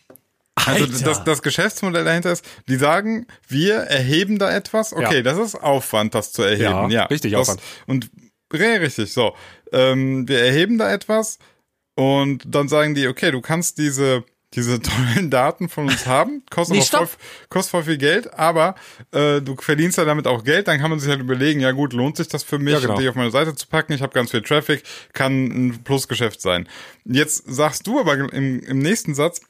also das, das Geschäftsmodell dahinter ist, die sagen, wir erheben da etwas. Okay, Ja. das ist Aufwand, das zu erheben. Ja, Ja, richtig das, Aufwand. Und richtig, so. Ähm, wir erheben da etwas und dann sagen die, okay, du kannst diese diese tollen Daten von uns haben, kostet, Nee, auch voll, kostet voll viel Geld, aber äh, du verdienst ja damit auch Geld, dann kann man sich halt überlegen, ja gut, lohnt sich das für mich, Ja, genau. die auf meine Seite zu packen, ich habe ganz viel Traffic, kann ein Plusgeschäft sein. Jetzt sagst du aber im, im nächsten Satz,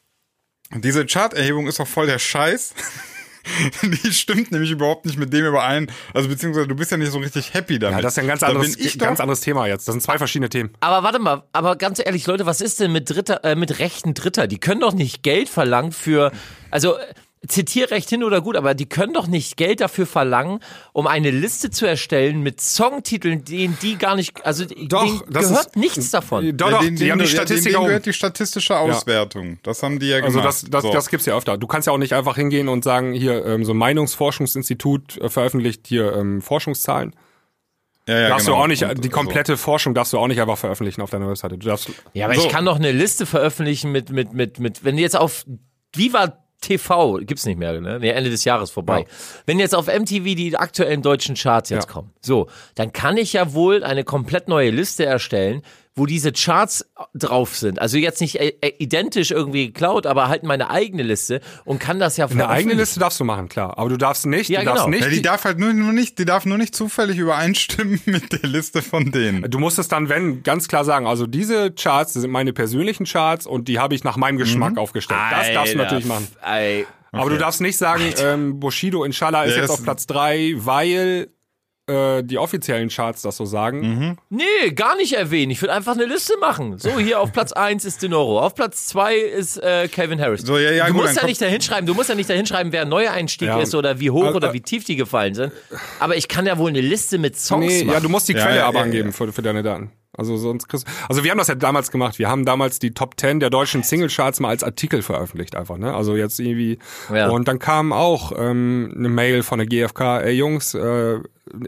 diese Charterhebung ist doch voll der Scheiß. Die stimmt nämlich überhaupt nicht mit dem überein. Also beziehungsweise du bist ja nicht so richtig happy damit. Ja, das ist ja ein ganz anderes, ganz anderes Thema jetzt. Das sind zwei verschiedene Themen. Aber warte mal, aber ganz ehrlich, Leute, was ist denn mit Dritter, äh, mit Rechten Dritter? Die können doch nicht Geld verlangen für, also äh, Zitierrecht hin oder gut, aber die können doch nicht Geld dafür verlangen, um eine Liste zu erstellen mit Songtiteln, denen die gar nicht, also Doch, denen das gehört ist- nichts davon. Doch, ja, doch, denen, die haben die ja, Statistik denen auch. gehört die statistische Auswertung. Das haben die ja Also gemacht. das, das, So. das gibt's ja öfter. Du kannst ja auch nicht einfach hingehen und sagen, hier, ähm, so ein Meinungsforschungsinstitut äh, veröffentlicht hier ähm, Forschungszahlen. ja, ja, darfst genau. du auch nicht, Und die so. komplette Forschung darfst du auch nicht einfach veröffentlichen auf deiner Webseite. Du darfst, Ja, aber So. ich kann doch eine Liste veröffentlichen mit, mit, mit, mit, wenn du jetzt auf Viva TV, gibt's nicht mehr, ne? Nee, Ende des Jahres vorbei. Wenn jetzt auf MTV die aktuellen deutschen Charts jetzt Ja. kommen, so, dann kann ich ja wohl eine komplett neue Liste erstellen wo diese Charts drauf sind. Also jetzt nicht äh, äh, identisch irgendwie geklaut, aber halt meine eigene Liste und kann das ja Eine eigene. Liste darfst du machen, klar. Aber du darfst nicht, Ja, du darfst genau. nicht. Ja, die darf halt nur, nur nicht, die darf nur nicht zufällig übereinstimmen mit der Liste von denen. Du musst es dann, wenn, ganz klar sagen, also diese Charts das sind meine persönlichen Charts und die habe ich nach meinem Geschmack aufgestellt. Das darfst du Alter, natürlich machen. Ey, Aber du darfst nicht sagen, ähm, Bushido Inshallah ist Ja, jetzt auf Platz drei, weil äh, die offiziellen Charts das so sagen. Mhm. Nee, gar nicht erwähnen. Ich würde einfach eine Liste machen. So, hier auf Platz 1 ist Denoro, auf Platz 2 ist äh, Calvin Harris. So, ja, ja, du gut, musst ja nicht dahin schreiben, du musst ja nicht dahin schreiben, wer ein neuer Einstieg Ja. ist oder wie hoch Also, oder äh, wie tief die gefallen sind. Aber ich kann ja wohl eine Liste mit Songs Nee, machen. ja, du musst die Ja, Quelle ja, aber ja, angeben ja. Für, für deine Daten. Also sonst kriegst Also wir haben das ja damals gemacht. Wir haben damals die Top 10 der deutschen Singlecharts mal als Artikel veröffentlicht einfach, ne? Also jetzt irgendwie Ja. und dann kam auch ähm, eine Mail von der GfK, ey Jungs, äh,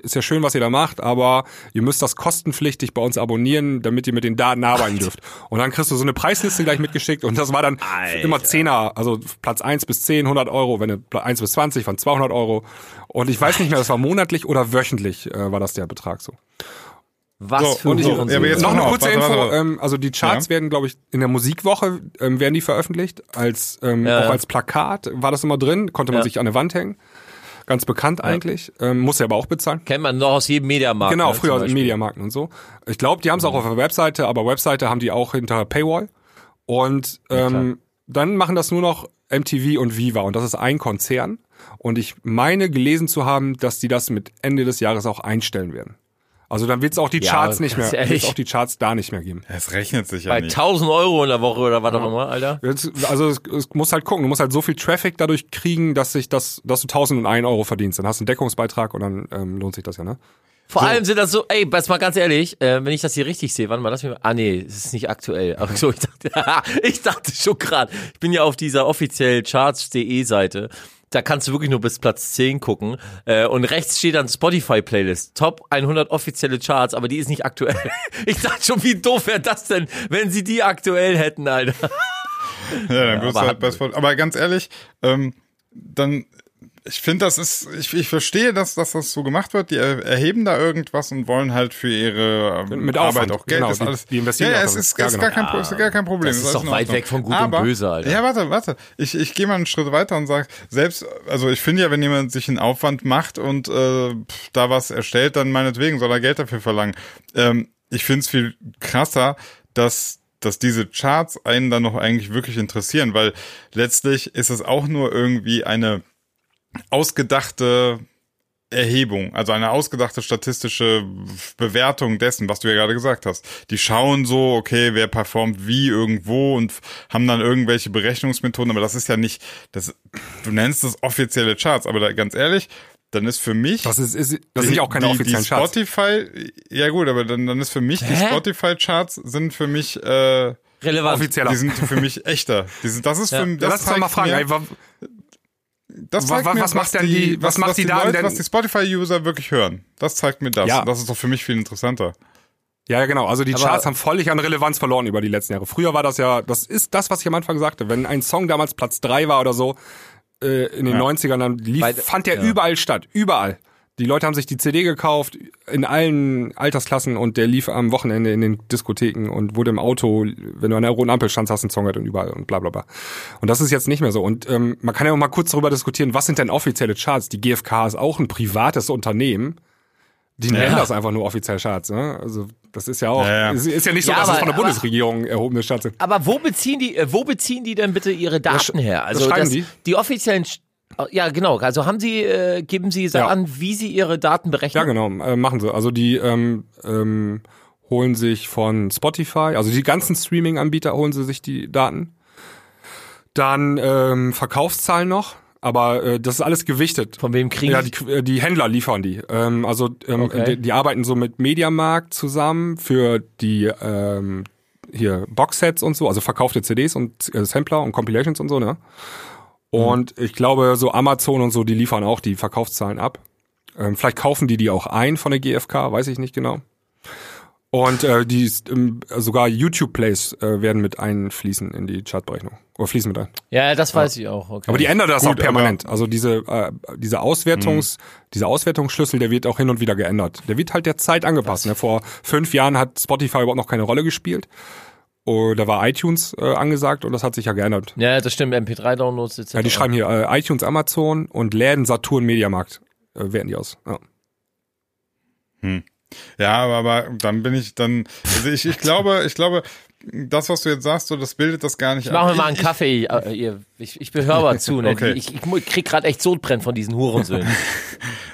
ist ja schön, was ihr da macht, aber ihr müsst das kostenpflichtig bei uns abonnieren, damit ihr mit den Daten arbeiten dürft. Und dann kriegst du so eine Preisliste gleich mitgeschickt und das war dann immer Zehner, also Platz 1 bis 10, 100 Euro, wenn du Pla- 1 bis 20 waren 200 Euro. Und ich weiß nicht mehr, das war monatlich oder wöchentlich äh, war das der Betrag so. Was So, für und ich- Hurensohn. ja, aber jetzt Noch eine kurze warte, Info, warte. Ähm, also die Charts Ja. werden, glaube ich, in der Musikwoche ähm, werden die veröffentlicht, als ähm, Ja, auch ja. als Plakat war das immer drin, konnte man Ja. sich an eine Wand hängen. Ganz bekannt eigentlich, ähm, muss er aber auch bezahlen. Kennt man noch aus jedem Mediamarkt. Genau, ne, früher aus. Mediamarkten und so. Ich glaube, die haben es auch auf der Webseite, aber Webseite haben die auch hinter Paywall. Und ähm, dann machen das nur noch MTV und Viva und das ist ein Konzern. Und ich meine gelesen zu haben, dass die das mit Ende des Jahres auch einstellen werden. Also dann wird es auch die Ja, Charts aber nicht mehr, ehrlich. auch die Charts da nicht mehr geben. Es rechnet sich ja Bei nicht. 1000 Euro in der Woche oder was auch immer, Alter. Jetzt, also es, es muss halt gucken, du musst halt so viel Traffic dadurch kriegen, dass sich das, dass du 1001 Euro verdienst. Dann hast du einen Deckungsbeitrag und dann ähm, lohnt sich das ja, ne? Vor allem sind das so, ey, jetzt mal ganz ehrlich, äh, wenn ich das hier richtig sehe, warte mal, lass mich mal, ah nee, es ist nicht aktuell. Aber so, ich dachte, ich dachte schon gerade, ich bin ja auf dieser offiziell charts.de Seite. Da kannst du wirklich nur bis Platz 10 gucken. Äh, und rechts steht dann Spotify-Playlist. Top 100 offizielle Charts, aber die ist nicht aktuell. Ich dachte schon, wie doof wäre das denn, wenn sie die aktuell hätten, Alter. Ja, dann wirst du aber halt bei Spot- Aber ganz ehrlich, ähm, dann, ich finde, das ist, ich, ich verstehe, dass, dass das so gemacht wird. Die er, erheben da irgendwas und wollen halt für ihre ähm, Mit Arbeit Aufwand, auch Geld. genau, ist die- alles, die investieren ja, ja ja, es ist, Ja, ist, genau. gar kein, Pro- ist gar kein Problem. Das ist alles doch in weit weg von Gut und Aber, Böse, Alter. Ja, warte, warte. Ich, ich gehe mal einen Schritt weiter und sage, selbst, also ich finde ja, wenn jemand sich einen Aufwand macht und äh, da was erstellt, dann meinetwegen soll er Geld dafür verlangen. Ähm, ich finde es viel krasser, dass dass diese Charts einen dann noch eigentlich wirklich interessieren, weil letztlich ist es auch nur irgendwie eine ausgedachte Erhebung, also eine ausgedachte statistische Bewertung dessen, was du ja gerade gesagt hast. Die schauen so, okay, wer performt wie irgendwo und haben dann irgendwelche Berechnungsmethoden, aber das ist ja nicht, das, du nennst es offizielle Charts, aber da, ganz ehrlich, dann ist für mich Das ist, ist das sind ja auch keine die, offiziellen die Charts. Spotify, ja gut, aber dann, dann ist für mich, die Hä? Spotify-Charts sind für mich, äh, Relevant. Offizieller. die sind für mich echter. Die sind, das ist für Ja. das Lass uns mal fragen, mir, das zeigt wa- mir, was macht denn die- was macht die Daten Leute, denn- was die Spotify-User wirklich hören. Das zeigt mir das. Ja. Das ist doch für mich viel interessanter. Ja, ja, genau. Also die Aber- Charts haben völlig an Relevanz verloren über die letzten Jahre. Früher war das ja, das ist das, was ich am Anfang sagte. Wenn ein Song damals Platz drei war oder so, äh, in den Ja. 90ern, dann lief, Weil- fand der ja. überall statt. Überall. Die Leute haben sich die CD gekauft, in allen Altersklassen und der lief am Wochenende in den Diskotheken und wurde im Auto, wenn du an der roten Ampel standst, hast du einen Song gehört und überall und bla bla bla. Und das ist jetzt nicht mehr so. Und ähm, man kann ja auch mal kurz darüber diskutieren, was sind denn offizielle Charts? Die GfK ist auch ein privates Unternehmen. Die nennen das einfach nur offiziell Charts. Ne? Also das ist ja auch, Ja, ja. Ist, ja nicht so, Ja, dass es aber- von der aber- Bundesregierung erhobene Charts sind. Aber wo beziehen die, äh, wo beziehen die denn bitte ihre Daten her? Also schreiben das, die. die offiziellen, ja genau. Also haben sie, äh, geben sie Ja. an, wie sie ihre Daten berechnen? Ja, genau, äh, machen sie. Also die ähm, ähm, holen sich von Spotify, also die ganzen Streaming-Anbieter holen sie sich die Daten. Dann ähm, Verkaufszahlen noch, aber äh, das ist alles gewichtet. Von wem kriegen Ja, sie? die, äh, die Händler liefern die. Ähm, also ähm, Okay. die, die arbeiten so mit Mediamarkt zusammen für die ähm, hier Boxsets und so, also verkaufte CDs und äh, Sampler und Compilations und so, ne? Und ich glaube, so Amazon und so, die liefern auch die Verkaufszahlen ab. Ähm, vielleicht kaufen die die auch ein von der GfK, weiß ich nicht genau. Und äh, die ähm, sogar YouTube-Plays äh, werden mit einfließen in die Chartberechnung. Oder fließen mit ein. Ja, das weiß ich auch. Okay. Aber die ändern das Gut, auch permanent. Also diese, äh, diese Auswertungs, dieser Auswertungsschlüssel, der wird auch hin und wieder geändert. Der wird halt der Zeit angepasst. Ne? Vor fünf Jahren hat Spotify überhaupt noch keine Rolle gespielt. Und da war iTunes äh, angesagt und das hat sich ja geändert. ja, das stimmt. MP3-Downloads etc. Ja, die schreiben hier äh, iTunes, Amazon und Läden, Saturn, Mediamarkt. Äh, werten die aus. Ja. Ja, aber, aber dann bin ich dann, also ich, ich glaube, ich glaube, das, was du jetzt sagst, so, das bildet das gar nicht Ich mache mir ab. mal einen Kaffee. äh, ihr, ich, ich behöre mal zu. Ne? Okay. Ich, ich krieg gerade echt Sodbrennen von diesen Hurensöhnen.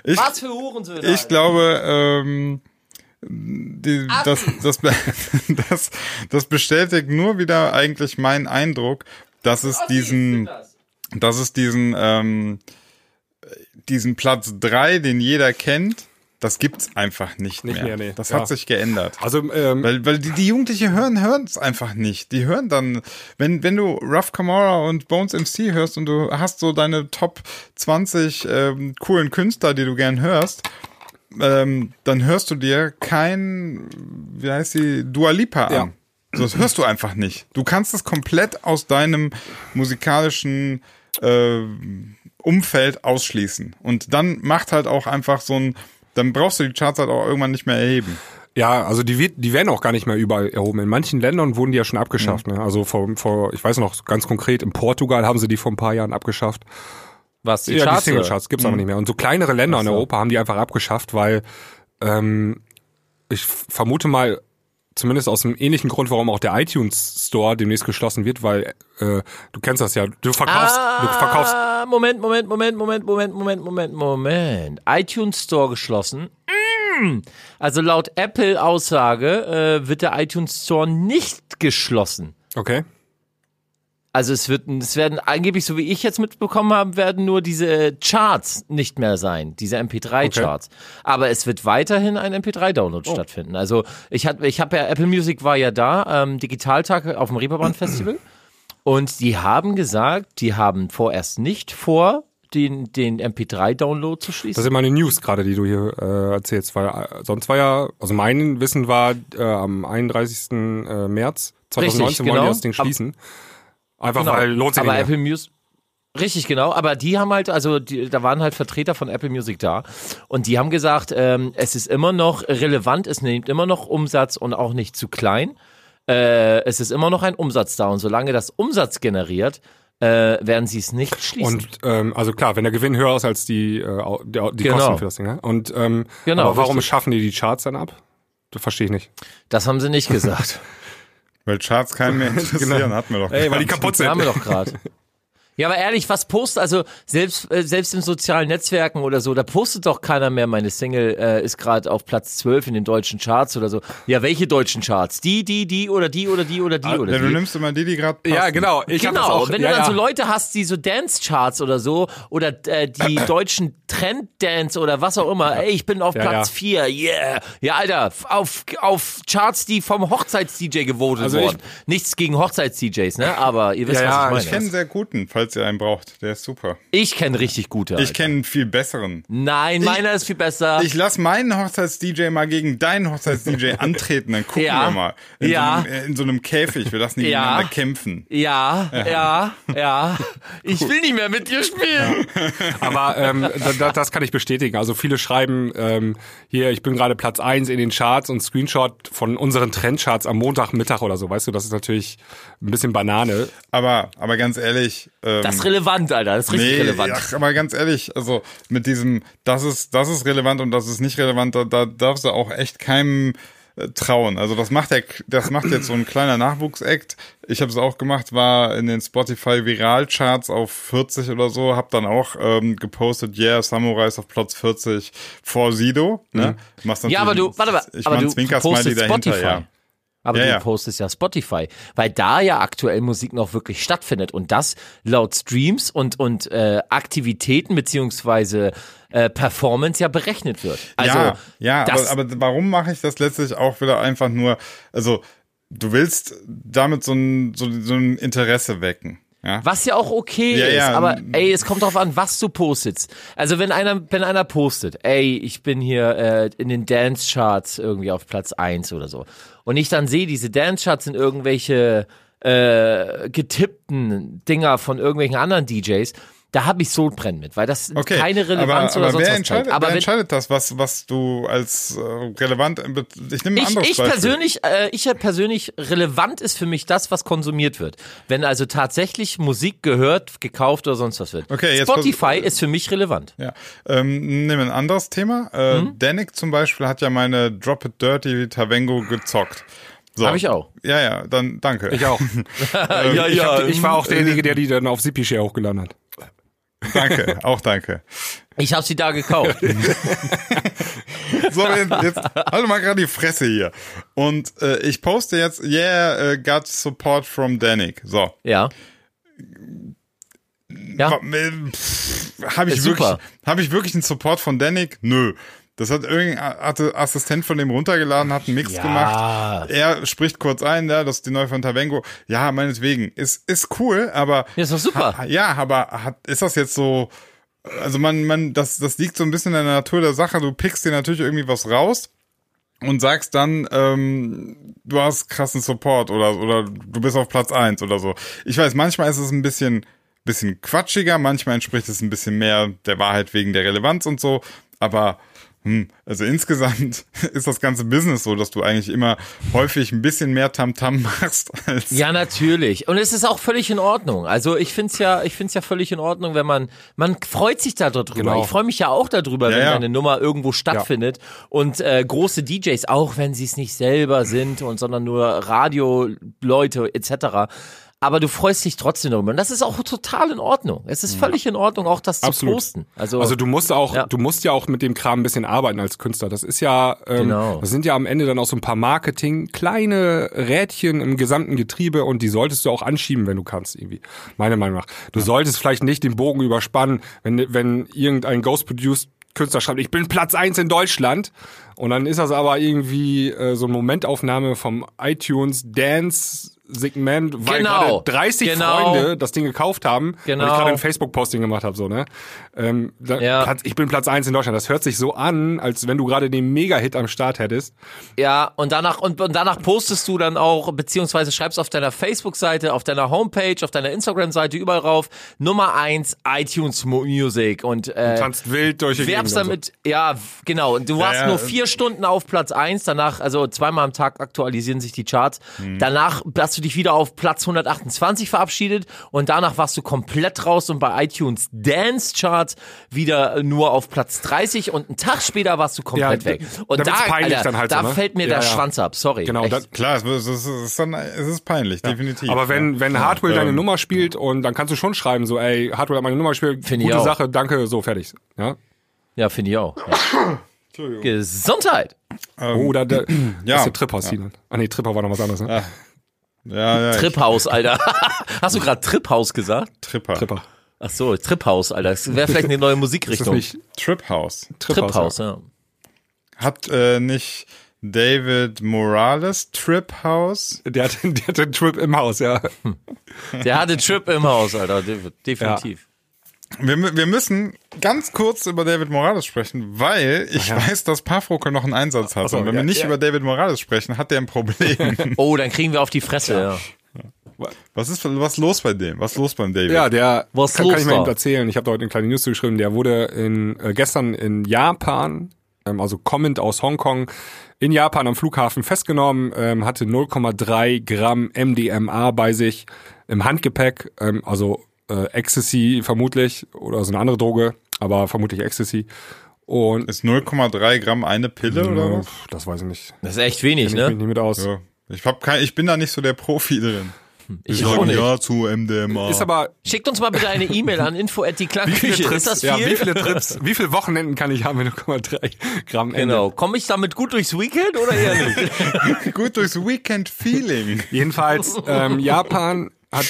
Ich- Was für Hurensöhne? Ich Alter? glaube, ähm, die, das, das, das, das bestätigt nur wieder eigentlich meinen Eindruck, dass es diesen, dass es diesen, ähm, diesen Platz drei, den jeder kennt, das gibt's einfach nicht, Nicht mehr. mehr, nee. Das Ja. hat sich geändert. Also ähm, Weil, weil die, die Jugendliche hören, hören es einfach nicht. Die hören dann, wenn, wenn du Rough Camara und Bones MC hörst und du hast so deine Top 20 ähm, coolen Künstler, die du gern hörst, ähm, dann hörst du dir kein, wie heißt die, Dua Lipa an. Ja. So, das hörst du einfach nicht. Du kannst es komplett aus deinem musikalischen äh, Umfeld ausschließen. Und dann macht halt auch einfach so ein, dann brauchst du die Charts halt auch irgendwann nicht mehr erheben. Ja, also die, wird, die werden auch gar nicht mehr überall erhoben. In manchen Ländern wurden die ja schon abgeschafft. Ne? Also vor, vor, ich weiß noch ganz konkret, in Portugal haben sie die vor ein paar Jahren abgeschafft. Was die ja, Charts? Die Single Charts gibt's mhm. aber nicht mehr. Und so kleinere Länder so. in Europa haben die einfach abgeschafft, weil ähm, ich vermute mal, zumindest aus einem ähnlichen Grund, warum auch der iTunes Store demnächst geschlossen wird, weil äh, du kennst das ja, du verkaufst, ah, du verkaufst. Moment, Moment, Moment, Moment, Moment, Moment, Moment, Moment. iTunes Store geschlossen. Mm. Also laut Apple Aussage äh, wird der iTunes Store nicht geschlossen. Okay. Also es wird, es werden angeblich, so wie ich jetzt mitbekommen habe, werden nur diese Charts nicht mehr sein, diese MP3-Charts. Aber es wird weiterhin ein MP3-Download Oh. stattfinden. Also ich hatte, ich habe ja Apple Music war ja da, ähm, Digitaltag auf dem Reeperbahn Festival. Und die haben gesagt, die haben vorerst nicht vor, den, den MP3-Download zu schließen. Das ist immer eine News gerade, die du hier äh, erzählst, weil äh, sonst war ja, also mein Wissen war äh, am 31. Äh, März 2019 Richtig, wollen genau. die das Ding schließen. Einfach Genau. weil lohnt sich aber. Apple Music Richtig, genau. Aber die haben halt, also die, da waren halt Vertreter von Apple Music da und die haben gesagt, ähm, es ist immer noch relevant, es nimmt immer noch Umsatz und auch nicht zu klein. Äh, es ist immer noch ein Umsatz da und solange das Umsatz generiert, äh, werden sie es nicht schließen. Und ähm, also klar, wenn der Gewinn höher ist als die, äh, die, die Genau. Kosten für das Ding. Ne? Und ähm, Genau, aber warum richtig. schaffen die die Charts dann ab? Das verstehe ich nicht. das haben sie nicht gesagt. Weil Charts keinen mehr interessieren, Genau. hatten wir doch. Ey, weil die kaputt sind. haben wir doch gerade. Ja, aber ehrlich, was postet, also selbst, äh, selbst in sozialen Netzwerken oder so, da postet doch keiner mehr, meine Single äh, ist gerade auf Platz 12 in den deutschen Charts oder so. Ja, welche deutschen Charts? Die, die, die oder die oder die oder die oder Ja, du die? nimmst immer die, die gerade. Ja, genau. Ich hab das Genau, auch, wenn ja, du dann ja. so Leute hast, die so Dance-Charts oder so oder äh, die deutschen Trend-Dance oder was auch immer, ey, ich bin auf Ja, Platz ja. 4, yeah. Ja, Alter, auf, auf Charts, die vom Hochzeits-DJ gewotet Also ich- wurden. Nichts gegen Hochzeits-DJs, ne? Aber ihr wisst, Ja, ja, was Ich ich meine. kenne einen sehr guten, falls ihr einen braucht. Der ist super. Ich kenne richtig gute. Ich Alter. kenne einen viel besseren. Nein, meiner ist viel besser. Ich lass meinen Hochzeits-DJ mal gegen deinen Hochzeits-DJ antreten, dann gucken Ja. wir mal. In, Ja. so einem, äh, in so einem Käfig, wir lassen die Ja. gegeneinander kämpfen. ja, ja, ja. Ich will nicht mehr mit dir spielen. Aber ähm, da, da, das kann ich bestätigen. Also viele schreiben ähm, hier, ich bin gerade Platz eins in den Charts und Screenshot von unseren Trendcharts am Montagmittag oder so. Weißt du, das ist natürlich ein bisschen Banane. Aber, aber ganz ehrlich, ähm, Das ist relevant, Alter. Das ist richtig nee, relevant. ach, aber ganz ehrlich, also mit diesem, das ist, das ist relevant und das ist nicht relevant, da, da darfst du auch echt keinem äh, trauen. Also das macht der, das macht jetzt so ein kleiner Nachwuchsakt. Ich habe es auch gemacht, war in den Spotify Viralcharts auf 40 oder so, hab dann auch ähm, gepostet, yeah, Samurai ist auf Platz 40 vor Sido. Ne? Machst Mhm. Ja, aber du, warte mal, ich aber mach du, Zwinker-Smiley postest dahinter, Spotify. ja. Aber Ja, du ja. postest ja Spotify, weil da ja aktuell Musik noch wirklich stattfindet und das laut Streams und und äh, Aktivitäten beziehungsweise äh, Performance ja berechnet wird. Also ja, ja aber, aber warum mache ich das letztlich auch wieder einfach nur, also du willst damit so ein, so, so ein Interesse wecken. Ja. Was ja auch okay Ja, ist, ja. aber ey, es kommt drauf an, was du postest. Also wenn einer, wenn einer postet, ey, ich bin hier äh, in den Dance-Charts irgendwie auf Platz eins oder so. Und ich dann sehe, diese Dance-Charts sind irgendwelche äh, getippten Dinger von irgendwelchen anderen DJs, da habe ich Sodbrennen mit, weil das Okay, keine Relevanz aber, oder aber sonst wer was entscheidet. Aber wer wenn, entscheidet das, was, was du als äh, relevant, ich nehme ein ich, anderes ich Beispiel. persönlich, äh, ich persönlich, relevant ist für mich das, was konsumiert wird. Wenn also tatsächlich Musik gehört, gekauft oder sonst was wird. Okay, jetzt Spotify ist für mich relevant. Ja, ähm, nehmen wir ein anderes Thema. Äh, Mhm. Danik zum Beispiel hat ja meine Drop It Dirty Tavengo gezockt. So. Habe ich auch. Ja, ja, dann danke. Ich auch. ja, ich, hab, ich war auch derjenige, der die dann auf Zippy Share hochgeladen hat. Danke, auch danke. Ich habe sie da gekauft. So, jetzt, jetzt halt mal gerade die Fresse hier. Und äh, ich poste jetzt, yeah, uh, got support from Danik. So. ja. Ja. Habe ich, wirklich, hab ich wirklich einen Support von Danik? Nö. Das hat irgendein Assistent von dem runtergeladen, hat einen Mix Ja. gemacht. Er spricht kurz ein, ja, das ist die neue von Tavengo. Ja, meinetwegen. Ist, ist cool, aber. Ja, ist doch super. Ha, ja, aber hat, ist das jetzt so. Also man, man, das, das liegt so ein bisschen in der Natur der Sache. Du pickst dir natürlich irgendwie was raus und sagst dann, ähm, du hast krassen Support oder, oder du bist auf Platz eins oder so. Ich weiß, manchmal ist es ein bisschen, bisschen quatschiger, manchmal entspricht es ein bisschen mehr der Wahrheit wegen der Relevanz und so, aber hm, also insgesamt ist das ganze Business so, dass du eigentlich immer häufig ein bisschen mehr Tamtam machst als Ja, natürlich. Und es ist auch völlig in Ordnung. Also ich find's ja, ich find's ja völlig in Ordnung, wenn man, man freut sich da drüber. Genau. Ich freue mich ja auch darüber, Ja, wenn ja. eine Nummer irgendwo stattfindet und äh, große DJs, auch wenn sie es nicht selber sind und sondern nur Radioleute etc. Aber du freust dich trotzdem darüber. Und das ist auch total in Ordnung. Es ist völlig in Ordnung, auch das Absolut. zu posten. Also, Also du musst auch, Ja. du musst ja auch mit dem Kram ein bisschen arbeiten als Künstler. Das ist ja, ähm, Genau. das sind ja am Ende dann auch so ein paar Marketing, kleine Rädchen im gesamten Getriebe und die solltest du auch anschieben, wenn du kannst, irgendwie. Meiner Meinung nach. Du solltest vielleicht nicht den Bogen überspannen, wenn, wenn irgendein Ghost-Produced Künstler schreibt, ich bin Platz eins in Deutschland. Und dann ist das aber irgendwie äh, so eine Momentaufnahme vom iTunes Dance Segment, weil Genau. gerade 30 Genau. Freunde das Ding gekauft haben, Genau. weil ich gerade ein Facebook-Posting gemacht habe, so, ne? Ähm, da, Ja. Platz, ich bin Platz eins in Deutschland. Das hört sich so an, als wenn du gerade den Mega-Hit am Start hättest. Ja, und danach, und, und danach postest du dann auch, beziehungsweise schreibst auf deiner Facebook-Seite, auf deiner Homepage, auf deiner Instagram-Seite, überall rauf, Nummer eins, iTunes Mu- Music und, äh, Tanzt wild durch die werbst und damit, ja, w- genau, und du warst ja, nur vier Stunden auf Platz eins, danach, also zweimal am Tag aktualisieren sich die Charts, danach hast du dich wieder auf Platz 128 verabschiedet und danach warst du komplett raus und bei iTunes Dance Charts wieder nur auf Platz 30 und einen Tag später warst du komplett Ja, weg. Und da, Alter, dann halt da so, ne? fällt mir Ja, der ja. Schwanz ab, sorry. Genau, dann- Klar, es ist, es ist, dann, es ist peinlich, definitiv. Aber wenn, wenn Hardwell deine Ähm, Nummer spielt und dann kannst du schon schreiben, so, ey, Hardwell hat meine Nummer gespielt, gute. Sache, danke, so, fertig. Ja? Ja, finde ich auch. Ja. Gesundheit. oh, da, da ja. das ist der Tripper, Sinan. Ah, nee, Tripper war noch was anderes, ne? ja, ja, ich- Triphaus, Alter. Hast du gerade Triphaus gesagt? Tripper. Tripper. Ach so, Triphaus, Alter. Das wäre vielleicht eine neue Ist das Musikrichtung. nicht Trip House. Triphaus? Triphaus, ja. Hat äh, nicht David Morales Trip House? Ja. Der hat, der hat den Trip im Haus, ja. Der hatte Trip im Haus, Alter. De- Definitiv. Wir, wir müssen ganz kurz über David Morales sprechen, weil ich weiß, dass Pafroke noch einen Einsatz hat. so, Und wenn ja, wir nicht ja. über David Morales sprechen, hat der ein Problem. Oh, dann kriegen wir auf die Fresse, ja. was ist was ist los bei dem? Was ist los beim David? Ja, der Was kann, los kann ich mal eben erzählen. Ich habe da heute eine kleine News zu geschrieben. Der wurde in, äh, gestern in Japan, ähm, also kommend aus Hongkong, in Japan am Flughafen festgenommen, ähm, hatte 0,3 Gramm MDMA bei sich im Handgepäck, ähm, also äh, Ecstasy vermutlich oder so eine andere Droge, aber vermutlich Ecstasy. Und Ist 0,3 Gramm eine Pille oder was? Das weiß ich nicht. Das ist echt wenig, Kenn ich mich ne? nicht mit aus. Ja. Ich, hab kein, ich bin da nicht so der Profi drin. Ich auch nicht. ja zu MDMA. Ist aber Schickt uns mal bitte eine E-Mail an info at die Klangküche. Ist das viel? ja, wie viele Trips, wie viele Wochenenden kann ich haben mit 0,3 Gramm Ende? Genau. Komme ich damit gut durchs Weekend oder eher nicht? gut durchs Weekend Feeling. Jedenfalls, ähm, Japan hat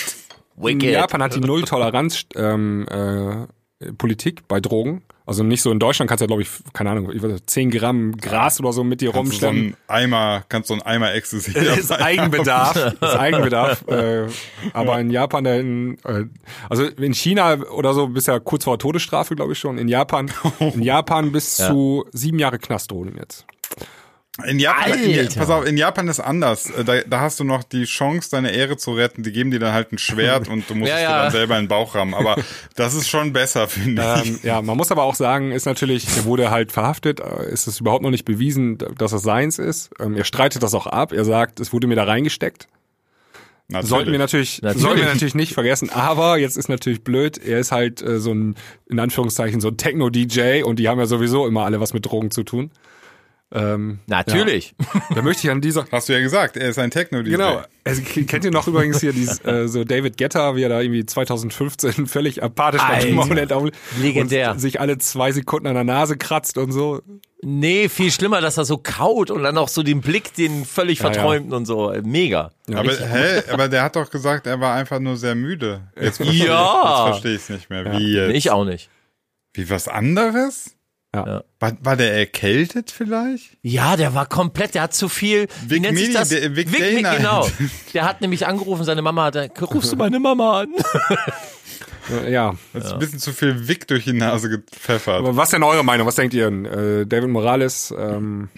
Wicked. Japan hat die Null-Toleranz ähm, äh, Politik bei Drogen. Also nicht so in Deutschland kannst du ja, glaube ich, keine Ahnung, ich weiß nicht, 10 Gramm Gras oder so mit dir Kannst du so rumschleppen. einen Eimer, kannst du so einen Eimer Ecstasy Das ist Eigenbedarf. Ist Eigenbedarf. Äh, aber in Japan, in, äh, also in China oder so bist ja kurz vor Todesstrafe, glaube ich schon. In Japan, in Japan bis zu sieben Jahre Knast drohen jetzt. In Japan, in, pass auf, in Japan ist anders. Äh, Da, da hast du noch die Chance, deine Ehre zu retten. Die geben dir dann halt ein Schwert und du musst Ja, es dir ja. dann selber in den Bauch rammen. Aber das ist schon besser, finde ich. Ähm, ja, man muss aber auch sagen, ist natürlich, er wurde halt verhaftet, äh, ist es überhaupt noch nicht bewiesen, dass es seins ist. Ähm, er streitet das auch ab. Er sagt, es wurde mir da reingesteckt. Natürlich. Sollten wir natürlich, Natürlich. sollten wir natürlich nicht vergessen. Aber jetzt ist natürlich blöd. Er ist halt äh, so ein, in Anführungszeichen, so ein Techno-DJ und die haben ja sowieso immer alle was mit Drogen zu tun. Ähm, Natürlich. da möchte ich an dieser, Hast du ja gesagt, er ist ein Techno-DJ. Genau. Also, kennt ihr noch übrigens hier dieses, äh, so David Guetta, wie er da irgendwie 2015 völlig apathisch auf Legendär. und sich alle zwei Sekunden an der Nase kratzt und so. Nee, viel schlimmer, dass er so kaut und dann auch so den Blick, den völlig Ja, ja. verträumten und so. Mega. Aber, hä, aber der hat doch gesagt, er war einfach nur sehr müde. Jetzt verstehe ich, Ja. jetzt verstehe ich es nicht mehr. Wie jetzt? Ich auch nicht. Wie was anderes? Ja. Ja. War, war der erkältet vielleicht? Ja, der war komplett, der hat zu viel. Wie Vic nennt sich Mini, das? der- Vic Vic, Vic, genau. Der hat nämlich angerufen, seine Mama hat, gesagt, rufst du meine Mama an? Ja. Hat ein bisschen zu viel Wick durch die Nase gepfeffert. Aber was denn eure Meinung? Was denkt ihr? denn? Äh, David Morales, ähm,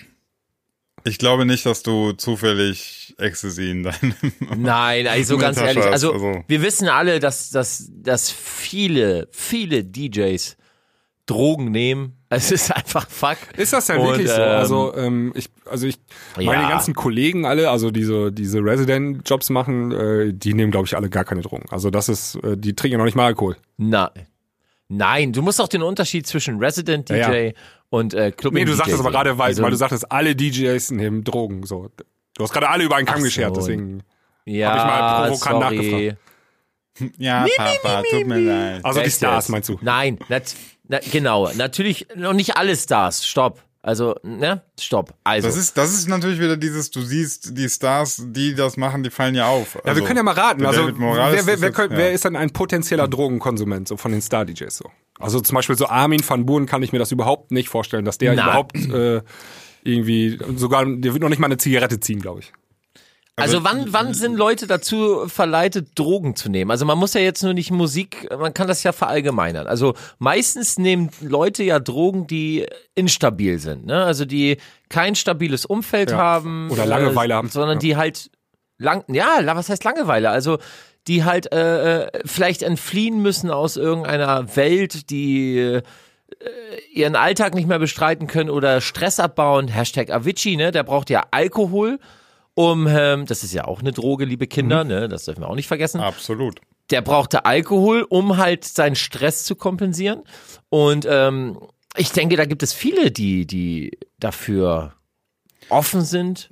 Ich glaube nicht, dass du zufällig Ecstasy in deinem Nein, also ganz Tasche ehrlich, also, also. wir wissen alle, dass, dass, dass viele, viele DJs Drogen nehmen. Es ist einfach fuck. ist das denn Und, wirklich so? ähm, Also, ähm, ich, also ich, meine Ja. ganzen Kollegen alle, also diese, diese Resident-Jobs machen, äh, die nehmen, glaube ich, alle gar keine Drogen. Also das ist, äh, die trinken ja noch nicht mal Alkohol. Nein. Nein, du musst auch den Unterschied zwischen Resident DJ Ja, ja. und äh, Club Nee, du DJ sagtest aber gerade, weil, Also, weil du sagtest, alle DJs nehmen Drogen. So. Du hast gerade alle über einen Kamm so. geschert, deswegen. ja, hab ich mal provokant sorry. nachgefragt. Ja, Papa, tut mir leid. Also die Echt Stars, jetzt? meinst du? Nein, nat, na, genau. Natürlich noch nicht alle Stars. Stopp. Also, ne? Stopp. Also. Das ist, das ist natürlich wieder dieses, du siehst die Stars, die das machen, die fallen ja auf. Ja, wir können ja mal raten. Also, wer, wer, ist wer, jetzt- könnt, ja. wer ist denn ein potenzieller Drogenkonsument so von den Star-DJs so? Also zum Beispiel so Armin van Buuren kann ich mir das überhaupt nicht vorstellen, dass der Na. überhaupt äh, irgendwie, sogar, der wird noch nicht mal eine Zigarette ziehen, glaube ich. Also wann, wann sind Leute dazu verleitet, Drogen zu nehmen? Also man muss ja jetzt nur nicht Musik, man kann das ja verallgemeinern. Also meistens nehmen Leute ja Drogen, die instabil sind, ne? Also die kein stabiles Umfeld Ja. haben. Oder Langeweile haben. Sondern Ja. die halt lang, ja, was heißt Langeweile? Also die halt äh, äh, vielleicht entfliehen müssen aus irgendeiner Welt, die äh, ihren Alltag nicht mehr bestreiten können oder Stress abbauen. Hashtag Avicii, ne? Der braucht ja Alkohol, um, ähm, das ist ja auch eine Droge, liebe Kinder, ne? Das dürfen wir auch nicht vergessen. Absolut. Der brauchte Alkohol, um halt seinen Stress zu kompensieren. Und ähm, ich denke, da gibt es viele, die, die dafür offen sind.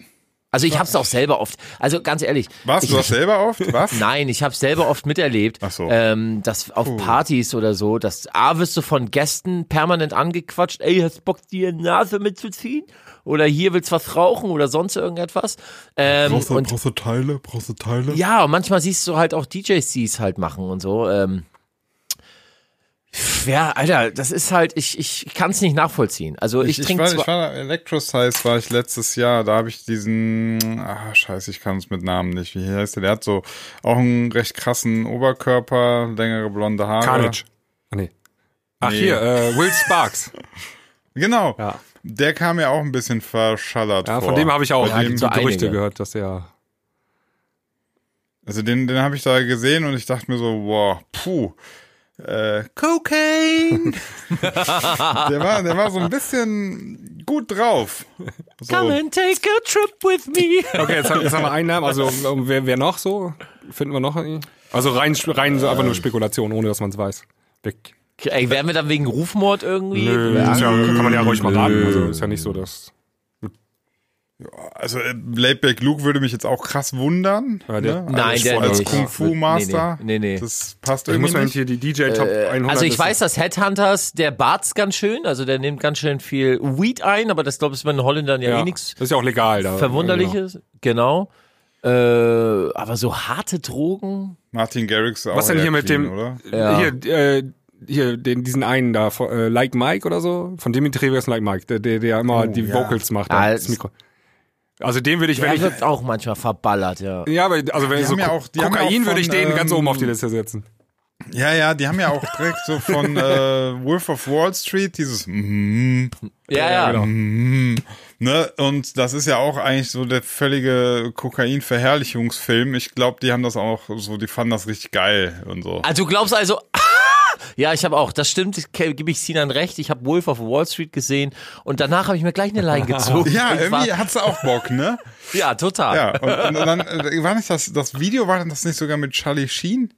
Also ich habe es auch selber oft. Also ganz ehrlich. Was? ich, Du hast selber oft? Was? Nein, ich habe selber oft miterlebt, Ach so. ähm, dass auf Partys oder so, dass A wirst du von Gästen permanent angequatscht, ey, hast Bock dir Nase mitzuziehen? Oder hier willst du was rauchen oder sonst irgendetwas. Ähm, und brauchst du Teile? Brauchst du Teile? ja, und manchmal siehst du halt auch DJs, die es halt machen und so. Ähm, ja, Alter, das ist halt, ich, ich kann es nicht nachvollziehen. Also ich, Ich, ich, trinke war, ich war Electrosize war ich letztes Jahr, da habe ich diesen, ah scheiße, ich kann es mit Namen nicht, wie heißt der? Der hat so auch einen recht krassen Oberkörper, längere blonde Haare. Carnage. Ah, nee. Ach Nee. hier, äh, Will Sparks. Genau. Ja. Der kam mir auch ein bisschen verschallert Ja, vor. von dem habe ich auch Ja, so so Gerüchte einige. gehört, dass er also den, den habe ich da gesehen und ich dachte mir so, wow, puh. Äh, Cocaine! der, war, der war so ein bisschen gut drauf. So. Come and take a trip with me. Okay, jetzt haben, jetzt haben wir einen Namen. Also ähm, wer, wer noch so? Finden wir noch? irgendwie? Also rein, rein so einfach nur Spekulation, ohne dass man es weiß. Weg. Ey, wären wir dann wegen Rufmord irgendwie? Nö, ja, kann man ja ruhig mal raten. Also ist ja nicht so, dass. Also äh, Laidback Luke würde mich jetzt auch krass wundern. Ja, der- ne? Nein, als, der als nicht. Kung Fu Master. Nee, nee, nee, nee. Das passt Ich muss irgendwie mal nicht. hier die DJ Top 100. Also ich weiß, dass Headhunters, der bart's ganz schön, also der nimmt ganz schön viel Weed ein, aber das glaube ich ist bei den Holländern ja, ja, eh nichts Das ist ja auch legal. Da, Verwunderliches. Genau. Äh, aber so harte Drogen. Martin Garrix auch Was denn hier mit clean, dem- oder? Ja. Hier, äh, hier den, diesen einen da, äh, Like Mike oder so, von Dimitri Vegas Like Mike, der, der, der immer die ja. Vocals macht. Ah, das Mikro. Also den würde ich, wenn Der ich, wird auch manchmal verballert, ja. ja, aber also wenn Die ich so ja auch- ja Kokain auch würde ich den ganz ähm, oben auf die Liste setzen. Ja, ja, die haben ja auch direkt so von äh, Wolf of Wall Street dieses mm, Ja, ja. genau. mm, ne und das ist ja auch eigentlich so der völlige Kokain-Verherrlichungsfilm. Ich glaube, die haben das auch so, die fanden das richtig geil und so. Also du glaubst also, ja, ich habe auch, das stimmt, ich- gebe ich Sinan recht, ich habe Wolf of Wall Street gesehen und danach habe ich mir gleich eine Line gezogen. Ja, Und war- irgendwie hat's auch Bock, ne? ja, total. Ja, und, und dann äh, war nicht das, das Video, war das nicht sogar mit Charlie Sheen?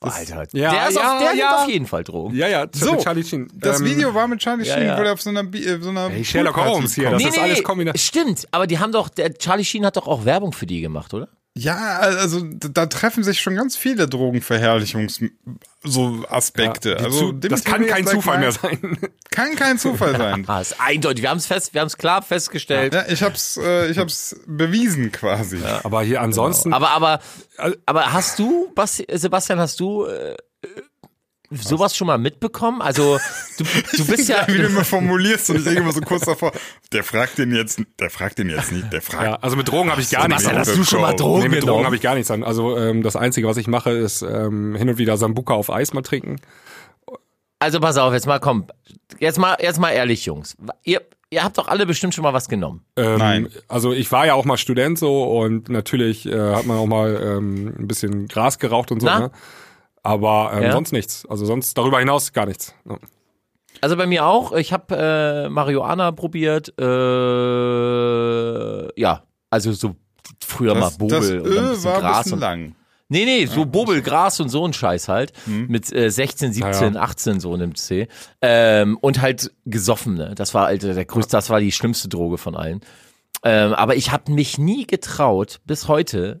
Alter, Ja, der, ist ja, auf, der ja. auf jeden Fall Drogen. Ja, ja, So, mit Charlie Sheen. Das Ähm, Video war mit Charlie ja, Sheen, ja. wo der auf so einer, äh, so einer Hey, Sherlock Holmes hier, das ist alles kombiniert. Stimmt, aber die haben doch, der Charlie Sheen hat doch auch Werbung für die gemacht, oder? Ja, also da treffen sich schon ganz viele Drogenverherrlichungs so Aspekte. die also das kann kein Zufall mehr sein. Kann kein Zufall sein. Ah, ist eindeutig. Wir haben es fest, wir haben es klar festgestellt. Ja, ich hab's, äh, ich hab's bewiesen quasi. Aber hier ansonsten, Aber, aber, aber hast du, Basti, Sebastian, hast du äh, sowas schon mal mitbekommen? Also du, du bist ja, wie du immer formulierst und ich denke immer so kurz davor, der fragt den jetzt, der fragt den jetzt nicht, der fragt. ja, also mit Drogen habe ich gar nichts. Sebastian, an. hast du schon mal Drogen Nee, mit Drogen habe ich gar nichts an. Also ähm, das Einzige, was ich mache, ist ähm, hin und wieder Sambuka auf Eis mal trinken. Also pass auf, jetzt mal komm, jetzt mal, jetzt mal ehrlich, Jungs. Ihr, ihr habt doch alle bestimmt schon mal was genommen. Ähm, Nein. Also ich war ja auch mal Student so und natürlich äh, hat man auch mal ähm, ein bisschen Gras geraucht und so. Na? Ne? Aber ähm, Ja. sonst nichts. Also sonst darüber hinaus gar nichts. Ja. Also bei mir auch. Ich habe äh, Marihuana probiert. Äh, ja, also so früher mal Das, Bobel das und dann ein bisschen war ein Gras bisschen und lang. Nee, nee, so Bobel, Gras und so ein Scheiß halt. Hm. Mit äh, 16, 17, 18 so nimmt C. Ähm, und halt gesoffen, ne? Das war halt der größte, das war die schlimmste Droge von allen. Ähm, aber ich habe mich nie getraut, bis heute,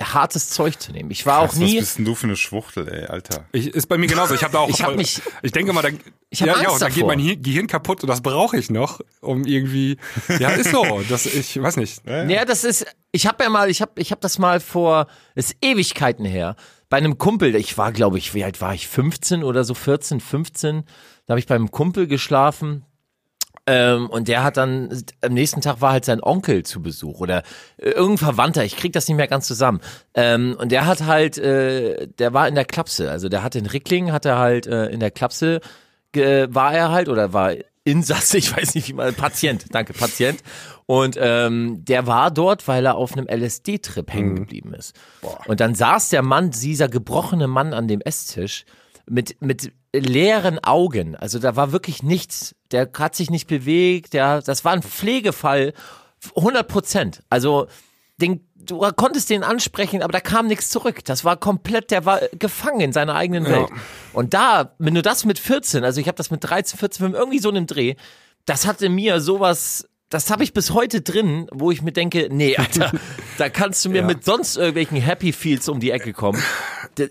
hartes Zeug zu nehmen. Ich war Krass, auch nie. Was bist denn du für eine Schwuchtel, ey, Alter? Ich, ist bei mir genauso. Ich habe da auch. Ich hab mich- Ich denke mal, da, Ich hab ja, Angst ja, da geht mein Hi- Gehirn kaputt und das brauche ich noch, um irgendwie. Ja, ist so. Das, ich weiß nicht. Ja, das ist, ich habe ja mal, ich habe ich hab das mal vor, ist Ewigkeiten her, bei einem Kumpel, ich war, glaube ich, wie alt war ich, 15 oder so, 14, 15, da habe ich beim Kumpel geschlafen ähm, und der hat dann, am nächsten Tag war halt sein Onkel zu Besuch oder äh, irgendein Verwandter, ich krieg das nicht mehr ganz zusammen. Ähm, und der hat halt, äh, der war in der Klapse, also der hat in Rickling, hat er halt äh, in der Klapse, war er halt oder war Insasse, ich weiß nicht wie man, Patient, danke, Patient. Und ähm, der war dort, weil er auf einem LSD-Trip hängen geblieben ist. Und dann saß der Mann, dieser gebrochene Mann an dem Esstisch mit, mit leeren Augen. Also da war wirklich nichts. Der hat sich nicht bewegt. Der, das war ein Pflegefall. 100 Prozent. Also den, du konntest den ansprechen, aber da kam nichts zurück. Das war komplett, der war gefangen in seiner eigenen Welt. Und da, wenn du das mit 14, also ich habe das mit 13, 14, 15, irgendwie so einem Dreh, das hatte mir sowas, das habe ich bis heute drin, wo ich mir denke, nee, Alter, da kannst du mir mit sonst irgendwelchen Happy Feels um die Ecke kommen.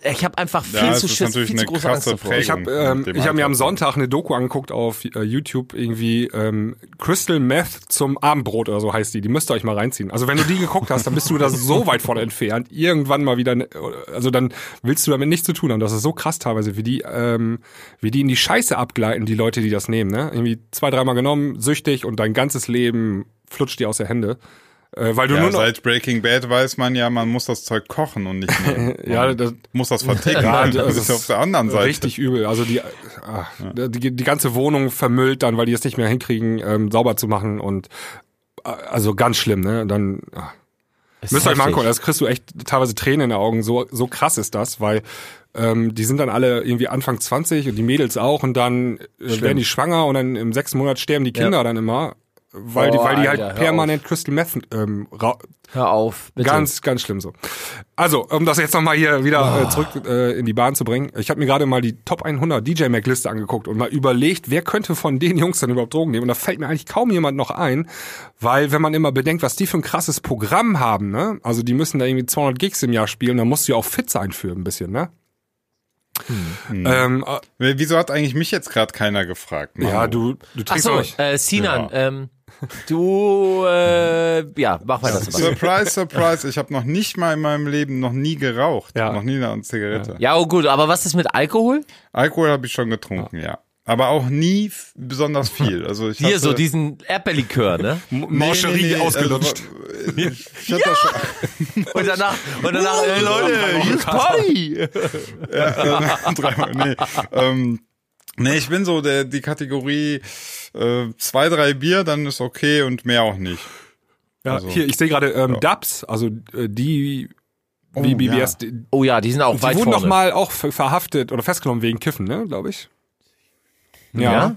Ich habe einfach viel Ja, zu Schiss, viel zu große Angst davor. Ich habe ähm, ich hab mir am. Sonntag eine Doku angeguckt auf äh, YouTube, irgendwie ähm, Crystal Meth zum Abendbrot oder so heißt die. Die müsst ihr euch mal reinziehen. Also wenn du die geguckt hast, dann bist du da so weit von entfernt. Irgendwann mal wieder, also dann willst du damit nichts zu tun haben. Das ist so krass teilweise, wie die, ähm, wie die in die Scheiße abgleiten, die Leute, die das nehmen. Ne? Irgendwie zwei, dreimal genommen, süchtig und dein ganzes Leben flutscht dir aus der Hände. Äh, weil du Ja, nur noch, seit Breaking Bad weiß man ja, man muss das Zeug kochen und nicht nehmen. Ja, das- muss das verticken. Ja, Ja, das das ist auf der anderen Seite. Richtig übel. Also die, ah, die, die ganze Wohnung vermüllt dann, weil die es nicht mehr hinkriegen, ähm, sauber zu machen und äh, also ganz schlimm, ne? Dann. Das ist müsst ihr euch mal angucken, das kriegst du echt teilweise Tränen in den Augen. So so krass ist das, weil ähm, die sind dann alle irgendwie Anfang 20 und die Mädels auch und dann äh, werden die schwanger und dann im sechsten Monat sterben die Kinder dann immer, weil die Oh, weil die halt Alter, permanent Crystal Meth ähm, ra Hör auf, bitte. Ganz, ganz schlimm so. Also, um das jetzt nochmal hier wieder äh, zurück äh, in die Bahn zu bringen. Ich habe mir gerade mal die Top 100 DJ Mac Liste angeguckt und mal überlegt, wer könnte von den Jungs denn überhaupt Drogen nehmen. Und da fällt mir eigentlich kaum jemand noch ein, weil wenn man immer bedenkt, was die für ein krasses Programm haben, ne? Also die müssen da irgendwie 200 Gigs im Jahr spielen, dann musst du ja auch fit sein für ein bisschen, ne? Ähm, äh, Wieso hat eigentlich mich jetzt gerade keiner gefragt? ja, Manu? du, du Ach trinkst so, auch nicht. äh, Sinan, Ja. ähm, Du, äh, ja, mach weiter. Sebastian. Surprise, surprise. Ich habe noch nicht mal in meinem Leben noch nie geraucht. Ja. Noch nie eine Zigarette. Ja, oh gut, aber was ist mit Alkohol? Alkohol habe ich schon getrunken, ja. Aber auch nie besonders viel. Also ich Hier, hatte, so diesen Erdbeerlikör, ne? Morcherie ausgelutscht. Also, ich ich hab das schon, Und danach, und danach, ey Leute, hier ist Party. ja, dreimal, nee. Ähm, nee, ich bin so der, die Kategorie äh, zwei, drei Bier, dann ist okay und mehr auch nicht. Ja, Also, hier, ich sehe gerade ähm, Dubs, also äh, die wie BBS, die, Oh ja, die sind auch die weit wurden vorne. doch mal auch ver- verhaftet oder festgenommen wegen Kiffen, ne, glaube ich. Ja? Ja,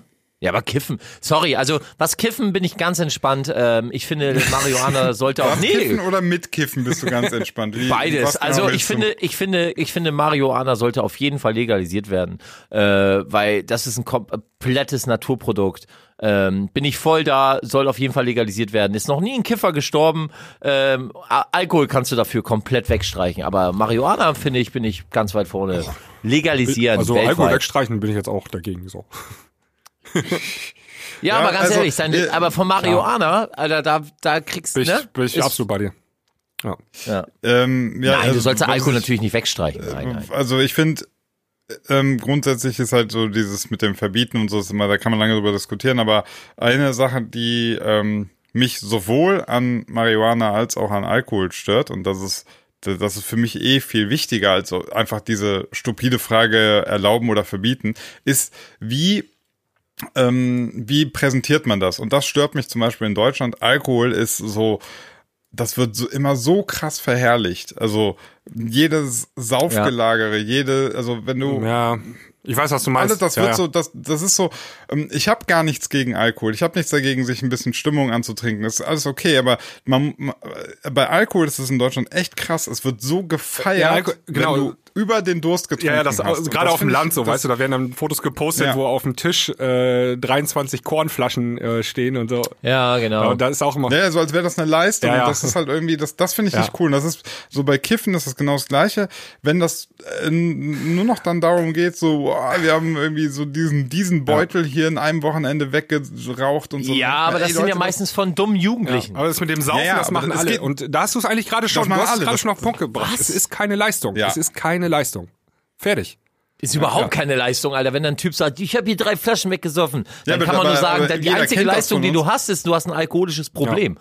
aber Kiffen. Sorry, also was Kiffen bin ich ganz entspannt. Ähm, ich finde, Marihuana sollte auch. Nee, Kiffen oder mitkiffen bist du ganz entspannt. Wie, Beides. Also ich willst du? finde, ich finde, ich finde, Marihuana sollte auf jeden Fall legalisiert werden, äh, weil das ist ein komplettes Naturprodukt. Ähm, bin ich voll da, soll auf jeden Fall legalisiert werden. Ist noch nie ein Kiffer gestorben. Ähm, Alkohol kannst du dafür komplett wegstreichen, aber Marihuana finde ich, bin ich ganz weit vorne. Legalisieren. Also weltweit. Alkohol wegstreichen bin ich jetzt auch dagegen so. Ja, aber ganz also, ehrlich, sein, äh, aber von Marihuana, Alter, da, da kriegst du, ne? bin ich Ist- absolut bei dir. Ja. Ja. Ähm, ja, Nein, du also, sollst was Alkohol ich- natürlich nicht wegstreichen. Nein, nein. Also ich finde, ähm, grundsätzlich ist halt so dieses mit dem Verbieten und so ist immer, da kann man lange drüber diskutieren, aber eine Sache, die ähm, mich sowohl an Marihuana als auch an Alkohol stört und das ist das ist für mich eh viel wichtiger als so einfach diese stupide Frage erlauben oder verbieten, ist wie ähm, wie präsentiert man das? Und das stört mich zum Beispiel in Deutschland. Alkohol ist so, das wird so immer so krass verherrlicht. Also jedes Saufgelagere, jede, also wenn du Ja, ich weiß, was du meinst. alles, das ja, wird ja. so, das, das ist so, ähm, ich habe gar nichts gegen Alkohol. Ich habe nichts dagegen, sich ein bisschen Stimmung anzutrinken. Das ist alles okay, aber man, man, bei Alkohol ist es in Deutschland echt krass. Es wird so gefeiert, Ja, Alko- genau. Über den Durst getrunken Ja, ja, das, hast. Gerade das auf dem Land so, weißt du, da werden dann Fotos gepostet, Ja. wo auf dem Tisch äh, 23 Kornflaschen äh, stehen und so. Ja, genau. Ja, und da ist auch immer. Ja, so als wäre das eine Leistung. Ja, ja. Das ist halt irgendwie, das, das finde ich Ja. nicht cool. Und das ist so bei Kiffen ist das genau das Gleiche. Wenn das äh, nur noch dann darum geht, so, boah, wir haben irgendwie so diesen, diesen Beutel hier in einem Wochenende weggeraucht und so. ja, aber das Ey, sind ja Leute, meistens von dummen Jugendlichen. Aber das mit dem Saufen, Ja, ja, das machen alle. geht- und da hast du es eigentlich gerade schon, du hast gerade Das- schon auf Punkt gebracht. Es ist keine Leistung. Ja. Es ist keine Leistung. Fertig. Ist überhaupt keine Leistung, Alter. Wenn dann ein Typ sagt, ich habe hier drei Flaschen weggesoffen, dann aber- kann man nur aber- sagen, aber dann die einzige Leistung, die du hast, ist, du hast ein alkoholisches Problem.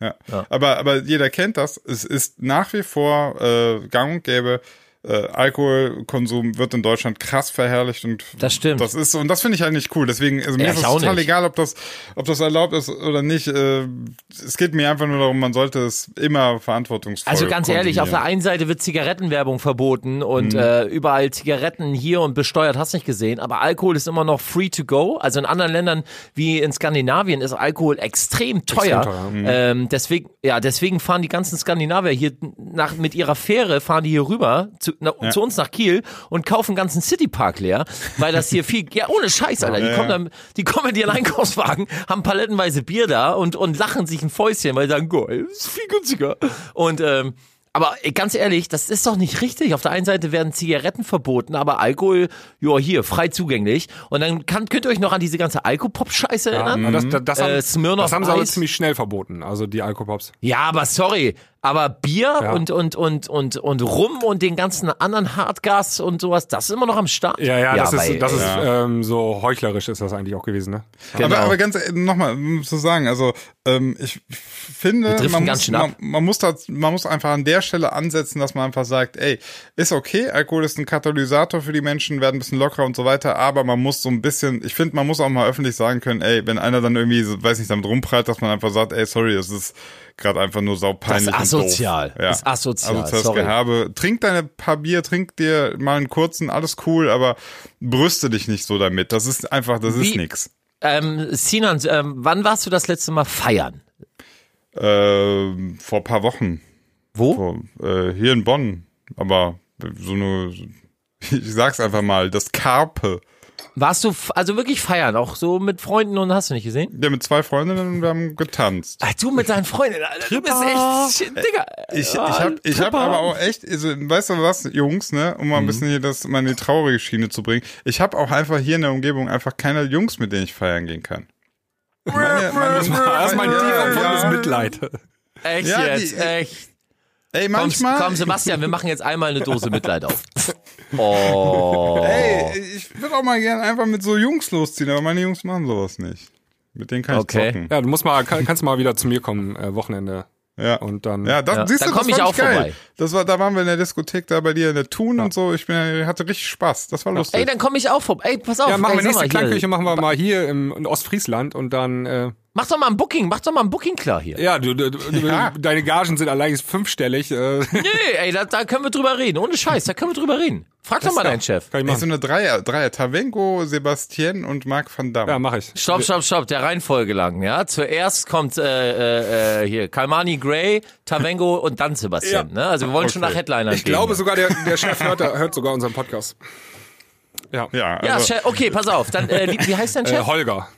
Ja. Aber, aber jeder kennt das. Es ist nach wie vor äh, gang und gäbe. Äh, Alkoholkonsum wird in Deutschland krass verherrlicht und Das stimmt. Das ist so und das finde ich halt nicht cool. Deswegen also mir Ja, ist es total nicht. egal, ob das ob das erlaubt ist oder nicht. Äh, es geht mir einfach nur darum, man sollte es immer verantwortungsvoll. Also ganz ehrlich, auf der einen Seite wird Zigarettenwerbung verboten Mhm. und äh, überall Zigaretten hier und besteuert, hast nicht gesehen, aber Alkohol ist immer noch free to go. Also in anderen Ländern wie in Skandinavien ist Alkohol extrem teuer. teuer, mhm. Ähm, deswegen, ja, deswegen fahren die ganzen Skandinavier hier nach, mit ihrer Fähre fahren die hier rüber zu, na, zu uns nach Kiel und kaufen ganzen Citypark leer, weil das hier viel, ja ohne Scheiß, Alter. Die Ja, kommen ja. dann, die kommen mit ihren Einkaufswagen, haben palettenweise Bier da und und lachen sich ein Fäustchen, weil sie sagen, geil, ist viel günstiger. Und ähm, aber ganz ehrlich, das ist doch nicht richtig. Auf der einen Seite werden Zigaretten verboten, aber Alkohol, ja hier, frei zugänglich. Und dann kann, könnt ihr euch noch an diese ganze Alkopop-Scheiße erinnern? Ja, das, das, das, Äh, haben, das haben sie aber ziemlich schnell verboten, also die Alkopops. Ja, aber sorry, aber Bier Ja. und, und, und, und, und Rum und den ganzen anderen Hartgas und sowas, das ist immer noch am Start. Ja, ja, das weil, ist, das ist ähm, so heuchlerisch ist das eigentlich auch gewesen, ne? genau. Aber, aber ganz nochmal, um zu sagen, also ähm, ich finde, man ganz muss, man, man, muss da, man muss einfach an der Stelle ansetzen, dass man einfach sagt, ey, ist okay, Alkohol ist ein Katalysator für die Menschen, werden ein bisschen lockerer und so weiter, aber man muss so ein bisschen, ich finde, man muss auch mal öffentlich sagen können, ey, wenn einer dann irgendwie, so, weiß nicht, damit rumprallt, dass man einfach sagt, ey, sorry, das ist gerade einfach nur saupeinlich Das ist asozial. Ja. Das ist asozial, Asoziales sorry. Gehabe. Trink deine paar Bier, trink dir mal einen kurzen, alles cool, aber brüste dich nicht so damit. Das ist einfach, das ist Wie- nix. ähm, Sinan, ähm, wann warst du das letzte Mal feiern? Ähm, vor ein paar Wochen. Wo? Vor, äh, hier in Bonn. Aber so eine, ich sag's einfach mal, das Karpe. Warst du also wirklich feiern, auch so mit Freunden und hast du nicht gesehen? Ja, mit zwei Freundinnen und wir haben getanzt. Ach, du mit deinen Freunden, Alter, du bist echt, Digga. Ich, ich hab, ich hab aber auch echt, also, weißt du was, Jungs, ne, um mal ein bisschen hier das mal in die traurige Schiene zu bringen. Ich habe auch einfach hier in der Umgebung einfach keine Jungs, mit denen ich feiern gehen kann. Meine, meine, Das ist mein tief empfundenes ja. Mitleid. Echt Ja, jetzt, die- echt. Ey, Komm, manchmal. komm, Sebastian, wir machen jetzt einmal eine Dose Mitleid auf. Oh. Ey, ich würde auch mal gerne einfach mit so Jungs losziehen, aber meine Jungs machen sowas nicht. Mit denen kann ich Okay. zocken. Ja, du musst mal, kann, kannst mal wieder zu mir kommen, äh, Wochenende. Ja. Und dann. Ja, das, Ja, siehst dann du, komm das ich auch geil. vorbei. Das war, da waren wir in der Diskothek da bei dir in der Thun und so. Ich bin, hatte richtig Spaß. Das war lustig. Ey, dann komme ich auch vorbei. Ey, pass auf. Ja, machen ey, wir nächste. Klangküche, machen wir mal hier im, in Ostfriesland und dann, äh, Mach doch mal ein Booking, mach doch mal ein Booking klar hier. ja, du, du, du, Ja. deine Gagen sind allein fünfstellig. Äh, Nee, ey, da, da können wir drüber reden. Ohne Scheiß, da können wir drüber reden. Frag doch mal deinen Chef. kann ich Ey, so eine Dreier, Dreier. Tavenko, Sebastian und Marc van Damme. Ja, mach ich. Stopp, stopp, stopp, der Reihenfolge lang, ja. Zuerst kommt äh, äh, äh, hier Kalmani Gray, Tavengo und dann Sebastian. Ja. Ne? Also wir wollen schon nach Headlinern Ich gehen. glaube sogar, der, der Chef hört, hört sogar unseren Podcast. Ja. Ja, Ja, also, Chef, okay, pass auf. Dann, äh, wie heißt dein Äh, Chef? Holger.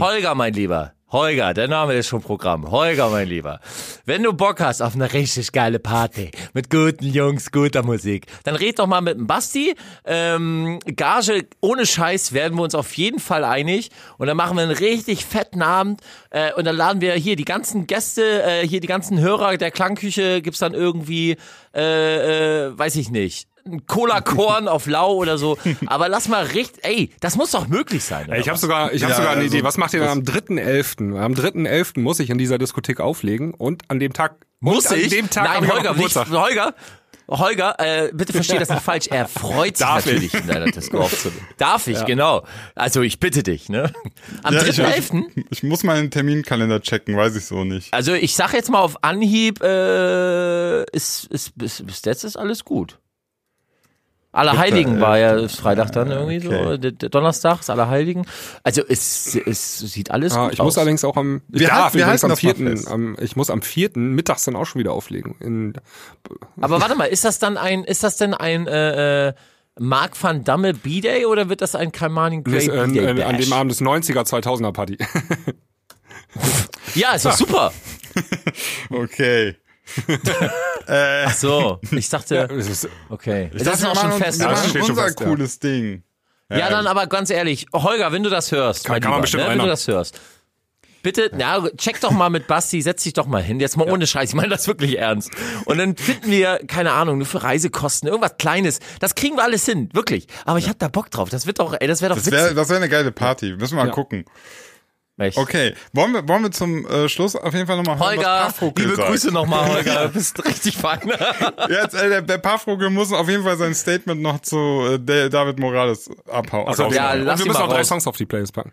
Holger, mein Lieber. Holger, der Name ist schon Programm. Holger, mein Lieber. Wenn du Bock hast auf eine richtig geile Party mit guten Jungs, guter Musik, dann red doch mal mit dem Basti. Ähm, Gage, ohne Scheiß, werden wir uns auf jeden Fall einig. Und dann machen wir einen richtig fetten Abend. Äh, und dann laden wir hier die ganzen Gäste, äh, hier die ganzen Hörer der Klangküche, gibt's dann irgendwie, äh, äh, weiß ich nicht. Ein Cola-Korn auf Lau oder so. Aber lass mal richtig, ey, das muss doch möglich sein. Oder Ich habe sogar, ich hab Ja, sogar eine also, Idee. Was macht ihr dann am 3.11.? Am 3.11. muss ich in dieser Diskothek auflegen und an dem Tag Muss und an ich? dem Tag Nein, ich Holger, nicht. Holger, Holger, äh, bitte versteh das nicht falsch. Er freut sich Darf ich? natürlich, in deiner Disco aufzunehmen. Darf ich, genau. Also ich bitte dich, ne? Am ja, ich, 3.11. ich, ich muss mal den Terminkalender checken, weiß ich so nicht. Also ich sag jetzt mal auf Anhieb, äh, ist, ist, bis, bis jetzt ist alles gut. Allerheiligen war ja ist Freitag dann irgendwie so, okay. der, der Donnerstag ist Allerheiligen. Also es, es sieht alles Ah, gut ich aus. muss allerdings auch am, ich Wir darf halten- wir halten am vierten, am, ich muss am vierten mittags dann auch schon wieder auflegen. In, Aber warte mal, ist das dann ein, ist das denn ein äh, äh, Mark van Damme B-Day oder wird das ein Kalmani Grey äh, B-Day äh, an dem Abend des 90er 2000er Party. Ja, ist doch super. Okay. Ach so, ich dachte, ist- okay. Ich das ist dachte, auch wir schon machen, fest. Wir Ja, das machen unser fest, ja. cooles Ding. Ja, dann aber ganz ehrlich, Holger, wenn du das hörst, Kann- kann man bestimmt ne, wenn du das hörst, bitte, na, check doch mal mit Basti, setz dich doch mal hin, jetzt mal ohne Scheiß, ich meine das wirklich ernst. Und dann finden wir, keine Ahnung, nur für Reisekosten, irgendwas Kleines, das kriegen wir alles hin, wirklich. Aber ich hab da Bock drauf, das wird doch, ey, das wäre doch Das witzig. wäre das wär eine geile Party. Müssen wir mal gucken. Echt. Okay, wollen wir, wollen wir zum äh, Schluss auf jeden Fall nochmal hören, Holger, was liebe sagt. Grüße nochmal, Holger, du bist richtig fein. Jetzt, äh, der, der Pafrokel muss auf jeden Fall sein Statement noch zu äh, der David Morales abhauen. Also, ja, und lass wir ihn müssen mal auch drei. Songs auf die Playlist packen.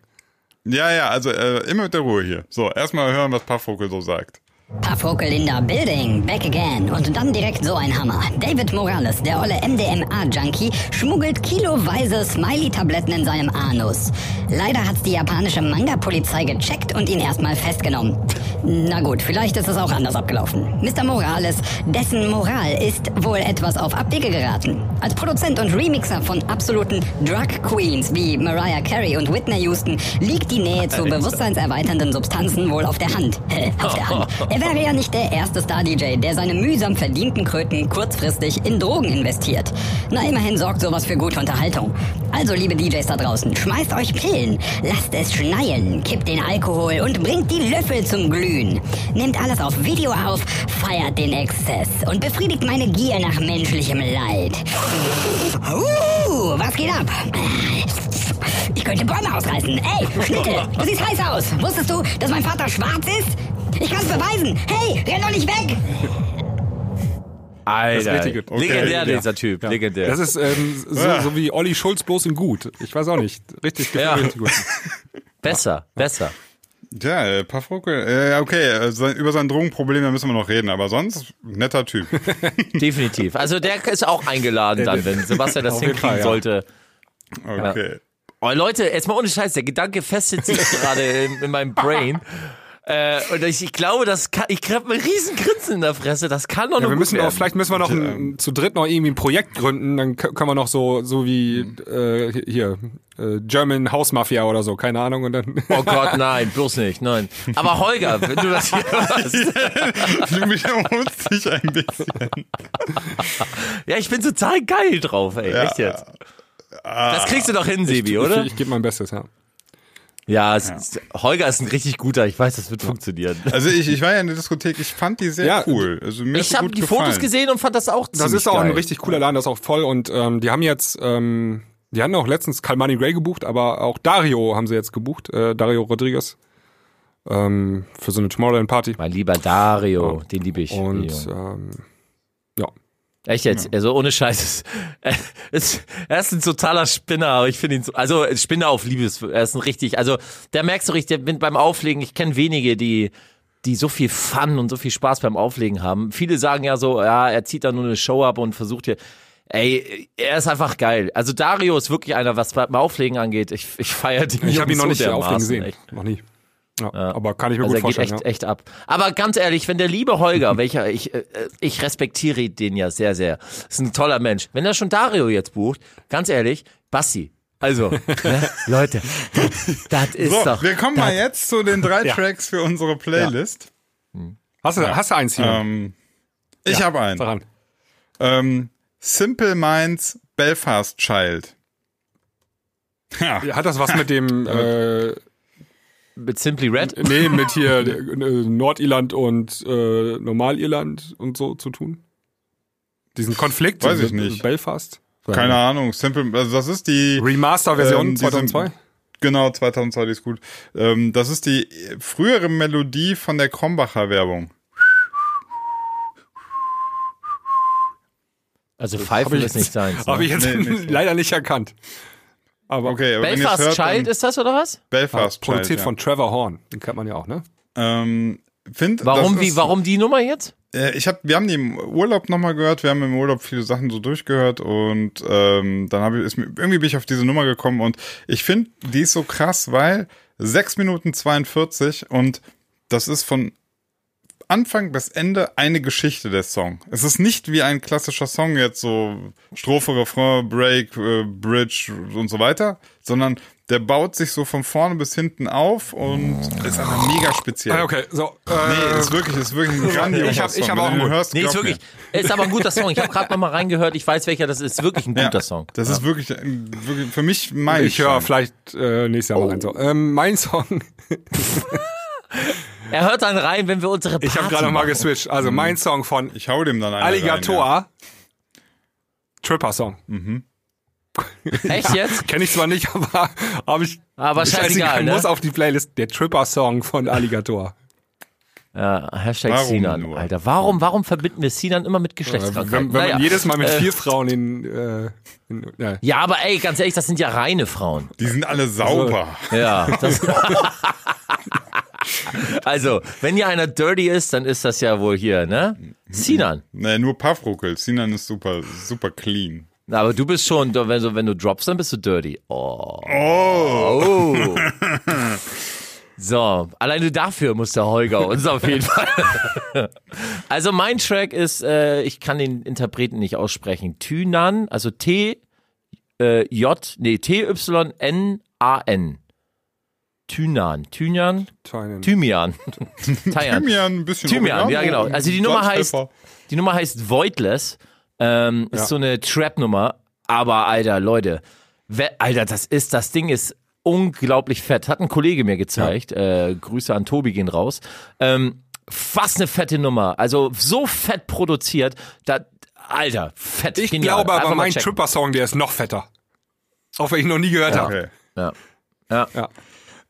ja, ja, also äh, immer mit der Ruhe hier. So, erstmal hören, was Pafrokel so sagt. Pafrokel in der Building, back again. Und dann direkt so ein Hammer. David Morales, der olle MDMA-Junkie, schmuggelt kiloweise Smiley-Tabletten in seinem Anus. Leider hat's die japanische Manga-Polizei gecheckt und ihn erstmal festgenommen. Na gut, vielleicht ist es auch anders abgelaufen. Mr. Morales, dessen Moral ist wohl etwas auf Abwege geraten. Als Produzent und Remixer von absoluten Drug Queens wie Mariah Carey und Whitney Houston liegt die Nähe zu bewusstseinserweiternden Substanzen wohl auf der Hand. Auf der Hand. Er wäre ja nicht der erste Star-DJ, der seine mühsam verdienten Kröten kurzfristig in Drogen investiert. Na, immerhin sorgt sowas für gute Unterhaltung. Also, liebe DJs da draußen, schmeißt euch Pillen, lasst es schneien, kippt den Alkohol und bringt die Löffel zum Glühen. Nehmt alles auf Video auf, feiert den Exzess und befriedigt meine Gier nach menschlichem Leid. Uh, was geht ab? Ich könnte Bäume ausreißen. Ey, Schnitte, du siehst heiß aus. Wusstest du, dass mein Vater schwarz ist? Ich kann's beweisen. Hey, renn doch nicht weg. Alter. Okay, legendär ja. dieser Typ, legendär. Das ist ähm, so, so wie Olli Schulz bloß in gut. Ich weiß auch nicht. Richtig, Ja. richtig gut. besser, besser. Ja, äh, Pafrokel, äh, okay, äh, über sein Drogenproblem, da müssen wir noch reden, aber sonst netter Typ. Definitiv. Also der ist auch eingeladen dann, wenn Sebastian das hinkriegen Fall, ja. sollte. Okay. Oh Leute, jetzt mal ohne Scheiß, der Gedanke festigt sich gerade in, in meinem Brain. Äh, und ich, ich glaube, das kann, ich habe einen riesen Grinsen in der Fresse, das kann doch Ja, wir gut müssen werden. auch, vielleicht müssen wir noch ein, zu dritt noch irgendwie ein Projekt gründen, dann kö- können wir noch so, so wie äh, hier, äh, German House Mafia oder so, keine Ahnung, und dann. Oh Gott, nein, bloß nicht, nein. Aber Holger, wenn du das hier hörst, Du wiederholst dich ein bisschen. ja, ich bin total geil drauf, ey, echt jetzt. Das kriegst du doch hin, Sebi, oder? Ich, ich gebe mein Bestes, ja. Ja, es Ist, Holger ist ein richtig guter. Ich weiß, das wird funktionieren. Also ich, ich war ja in der Diskothek, ich fand die sehr Ja, cool. Also mir Ich habe die gefallen. Fotos gesehen und fand das auch Das ziemlich ist auch geil. ein richtig cooler Laden, das ist auch voll und ähm, die haben jetzt, ähm, die hatten auch letztens Kalmani Ray gebucht, aber auch Dario haben sie jetzt gebucht, äh, Dario Rodriguez, ähm, für so eine Tomorrowland Party. Mein lieber Dario, den liebe ich. Und ähm, ja, Echt jetzt? Also ohne Scheiß. Er, ist, ein totaler Spinner, aber ich finde ihn so, also Spinner auf Liebes. Er ist ein richtig, also der merkst du richtig, der- beim Auflegen, ich kenne wenige, die die so viel Fun und so viel Spaß beim Auflegen haben. Viele sagen ja so, ja, er zieht da nur eine Show ab und versucht hier. Ey, er ist einfach geil. Also Dario ist wirklich einer, was beim Auflegen angeht. Ich, ich feiere die ich habe ihn noch so nicht auflegen gesehen, echt. noch nie. Ja, Aber kann ich mir Also gut er geht vorstellen. echt, ja. echt ab. Aber ganz ehrlich, wenn der liebe Holger, welcher ich, äh, ich respektiere den ja sehr, sehr, ist ein toller Mensch. Wenn er schon Dario jetzt bucht, ganz ehrlich, Bassi. Also, ne, Leute, das, ist So, doch. wir kommen mal jetzt zu den drei Ja. Tracks für unsere Playlist. Hast du, hast du eins hier? Ähm, ich habe einen. Ähm, Simple Minds Belfast Child. Ja, Hat das was mit dem, äh, Mit Simply Red? nee, mit hier äh, Nordirland und äh, Normalirland und so zu tun? Diesen Konflikt? Weiß ich nicht. Belfast? keine Ahnung. Simple, also das ist die Remaster-Version Ähm, die sind- 2002? Genau, 2002 die ist gut. Ähm, das ist die frühere Melodie von der Krombacher Werbung. Also Pfeifen ist nicht seins. Habe Ne? ich jetzt Nee, nicht leider nicht erkannt. Aber Okay, aber Belfast hört, Child ist das oder was? Belfast Child. produziert ja. von Trevor Horn. Den kennt man ja auch, ne? Ähm, find, Warum, ist- warum die Nummer jetzt? Äh, ich hab, wir haben die im Urlaub nochmal gehört, wir haben im Urlaub viele Sachen so durchgehört und ähm, dann habe ich ist mir, irgendwie bin ich auf diese Nummer gekommen und ich finde, die ist so krass, weil 6 Minuten 42 und das ist von Anfang bis Ende eine Geschichte der Song. Es ist nicht wie ein klassischer Song jetzt so Strophe, Refrain, Break, äh, Bridge und so weiter, sondern der baut sich so von vorne bis hinten auf und ist einfach mega speziell. Ah, okay, so. Äh, Nee, ist wirklich, ist wirklich ein grandioser Ich hab- ich Song. hab Wenn auch du hörst, Nee, ist wirklich, mir. ist aber ein guter Song. Ich habe gerade nochmal reingehört, ich weiß welcher das ist. Ist wirklich ein guter Ja, Song. Das ist wirklich, wirklich für mich mein ich höre vielleicht äh, nächstes Jahr mal rein. So. Ähm, mein Song, Er hört dann rein, wenn wir unsere Party ich habe gerade noch mal geswitcht. Also mein Song von Ich hau dem dann Alligator. Rein, Tripper-Song. Echt jetzt? Kenne ich zwar nicht, aber habe ich. Aber scheißegal, ne? Muss auf die Playlist. Der Tripper-Song von Alligator. Ja, Hashtag Warum Sinan, nur? Alter. Warum, warum verbinden wir Sinan immer mit Wenn, Geschlechtskrankheiten? wenn man Naja. jedes Mal mit Äh, vier Frauen in, äh, in ja. Ja, aber ey, ganz ehrlich, das sind ja reine Frauen. Ja. Die sind alle sauber. Ja. Das also, wenn hier einer dirty ist, dann ist das ja wohl hier, ne? Sinan. Nee, nur Puffruckel. Sinan ist super, super clean. Aber du bist schon, wenn du, wenn du droppst, dann bist du dirty. Oh. Oh. Oh. So, alleine dafür muss der Holger uns auf jeden Fall. Also mein Track ist, äh, ich kann den Interpreten nicht aussprechen. Tynan, also T äh, J, nee, T Y N A N. Tynan, Tynan. Thymian. Thymian. Thymian, ein bisschen Thymian, ja genau. Also die Nummer heißt, die Nummer heißt Voidless. Ähm, ist Ja. so eine Trap-Nummer. Aber Alter, Leute, Alter, das ist, das Ding ist unglaublich fett. Hat ein Kollege mir gezeigt. Äh, Grüße an Tobi gehen raus. Ähm, was eine fette Nummer. Also so fett produziert. Da, Alter, fett. Ich genial. glaube aber, mein. Tripper-Song, der ist noch fetter. Auch wenn ich ihn noch nie gehört habe. Okay. Ja. Ja.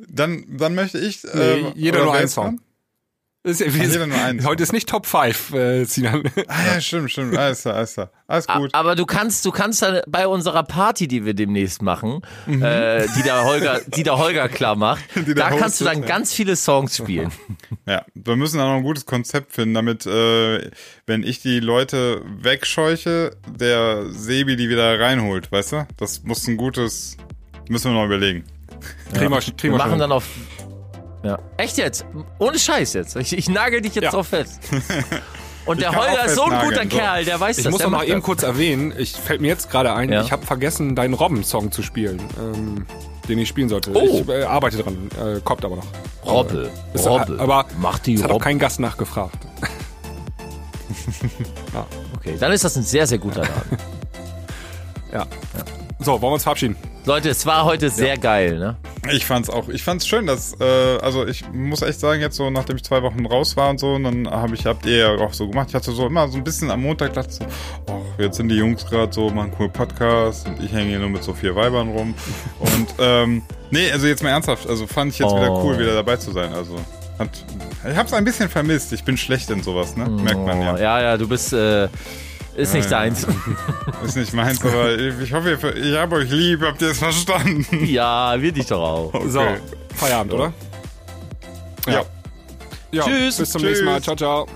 Dann, dann möchte ich. Nee, äh, jeder nur einen Song. Ist, ja- ist, jeder nur einen heute ist nicht Top 5, äh, Sinan. Ah ja, stimmt, stimmt. Alles klar, alles klar. Alles A- gut. Aber du kannst, du kannst dann bei unserer Party, die wir demnächst machen, äh, die der Holger, die der Holger klar macht, da kannst du dann ja. ganz viele Songs spielen. Ja, wir müssen da noch ein gutes Konzept finden, damit, äh, wenn ich die Leute wegscheuche, der Sebi die wieder reinholt, weißt du? Das muss ein gutes, müssen wir noch überlegen. Kriegen wir, Wir kriegen wir machen schon. dann auf. Ja. Echt jetzt? Ohne Scheiß jetzt. Ich, ich nagel dich jetzt Ja. drauf fest. Und der kann auch Holger ist so ein guter so. Kerl, der weiß Ich das. muss der noch mal macht eben das. kurz erwähnen, ich fällt mir jetzt gerade ein, Ja. ich habe vergessen, deinen Robben-Song zu spielen, ähm, den ich spielen sollte. Oh. Ich äh, arbeite dran, äh, kommt aber noch. Robbe. Ist, Robbe. aber Mach die hat auch kein Gast nachgefragt. Okay, dann ist das ein sehr, sehr guter Laden. Ja. So, wollen wir uns verabschieden? Leute, es war heute sehr geil, ne? Ich fand's auch, ich fand's schön, dass, äh, also ich muss echt sagen, jetzt so, nachdem ich zwei Wochen raus war und so, und dann habe ich, habt ihr ja auch so gemacht, ich hatte so immer so ein bisschen am Montag gedacht so, oh, jetzt sind die Jungs gerade so, machen cool Podcast und ich hänge hier nur mit so vier Weibern rum. und ähm, nee, also jetzt mal ernsthaft, also fand ich jetzt wieder Oh. cool, wieder dabei zu sein. Also hat, ich hab's ein bisschen vermisst, ich bin schlecht in sowas, ne? Merkt man ja. Oh, ja, ja, du bist, äh, ist nicht Ja, ja. deins. Ist nicht meins, aber ich hoffe, ihr- ich hab euch lieb, habt ihr es verstanden? ja, wir dich doch auch. So, Okay. Feierabend, oder? Ja. Ja. Tschüss. Bis zum Tschüss. nächsten Mal. Ciao, ciao.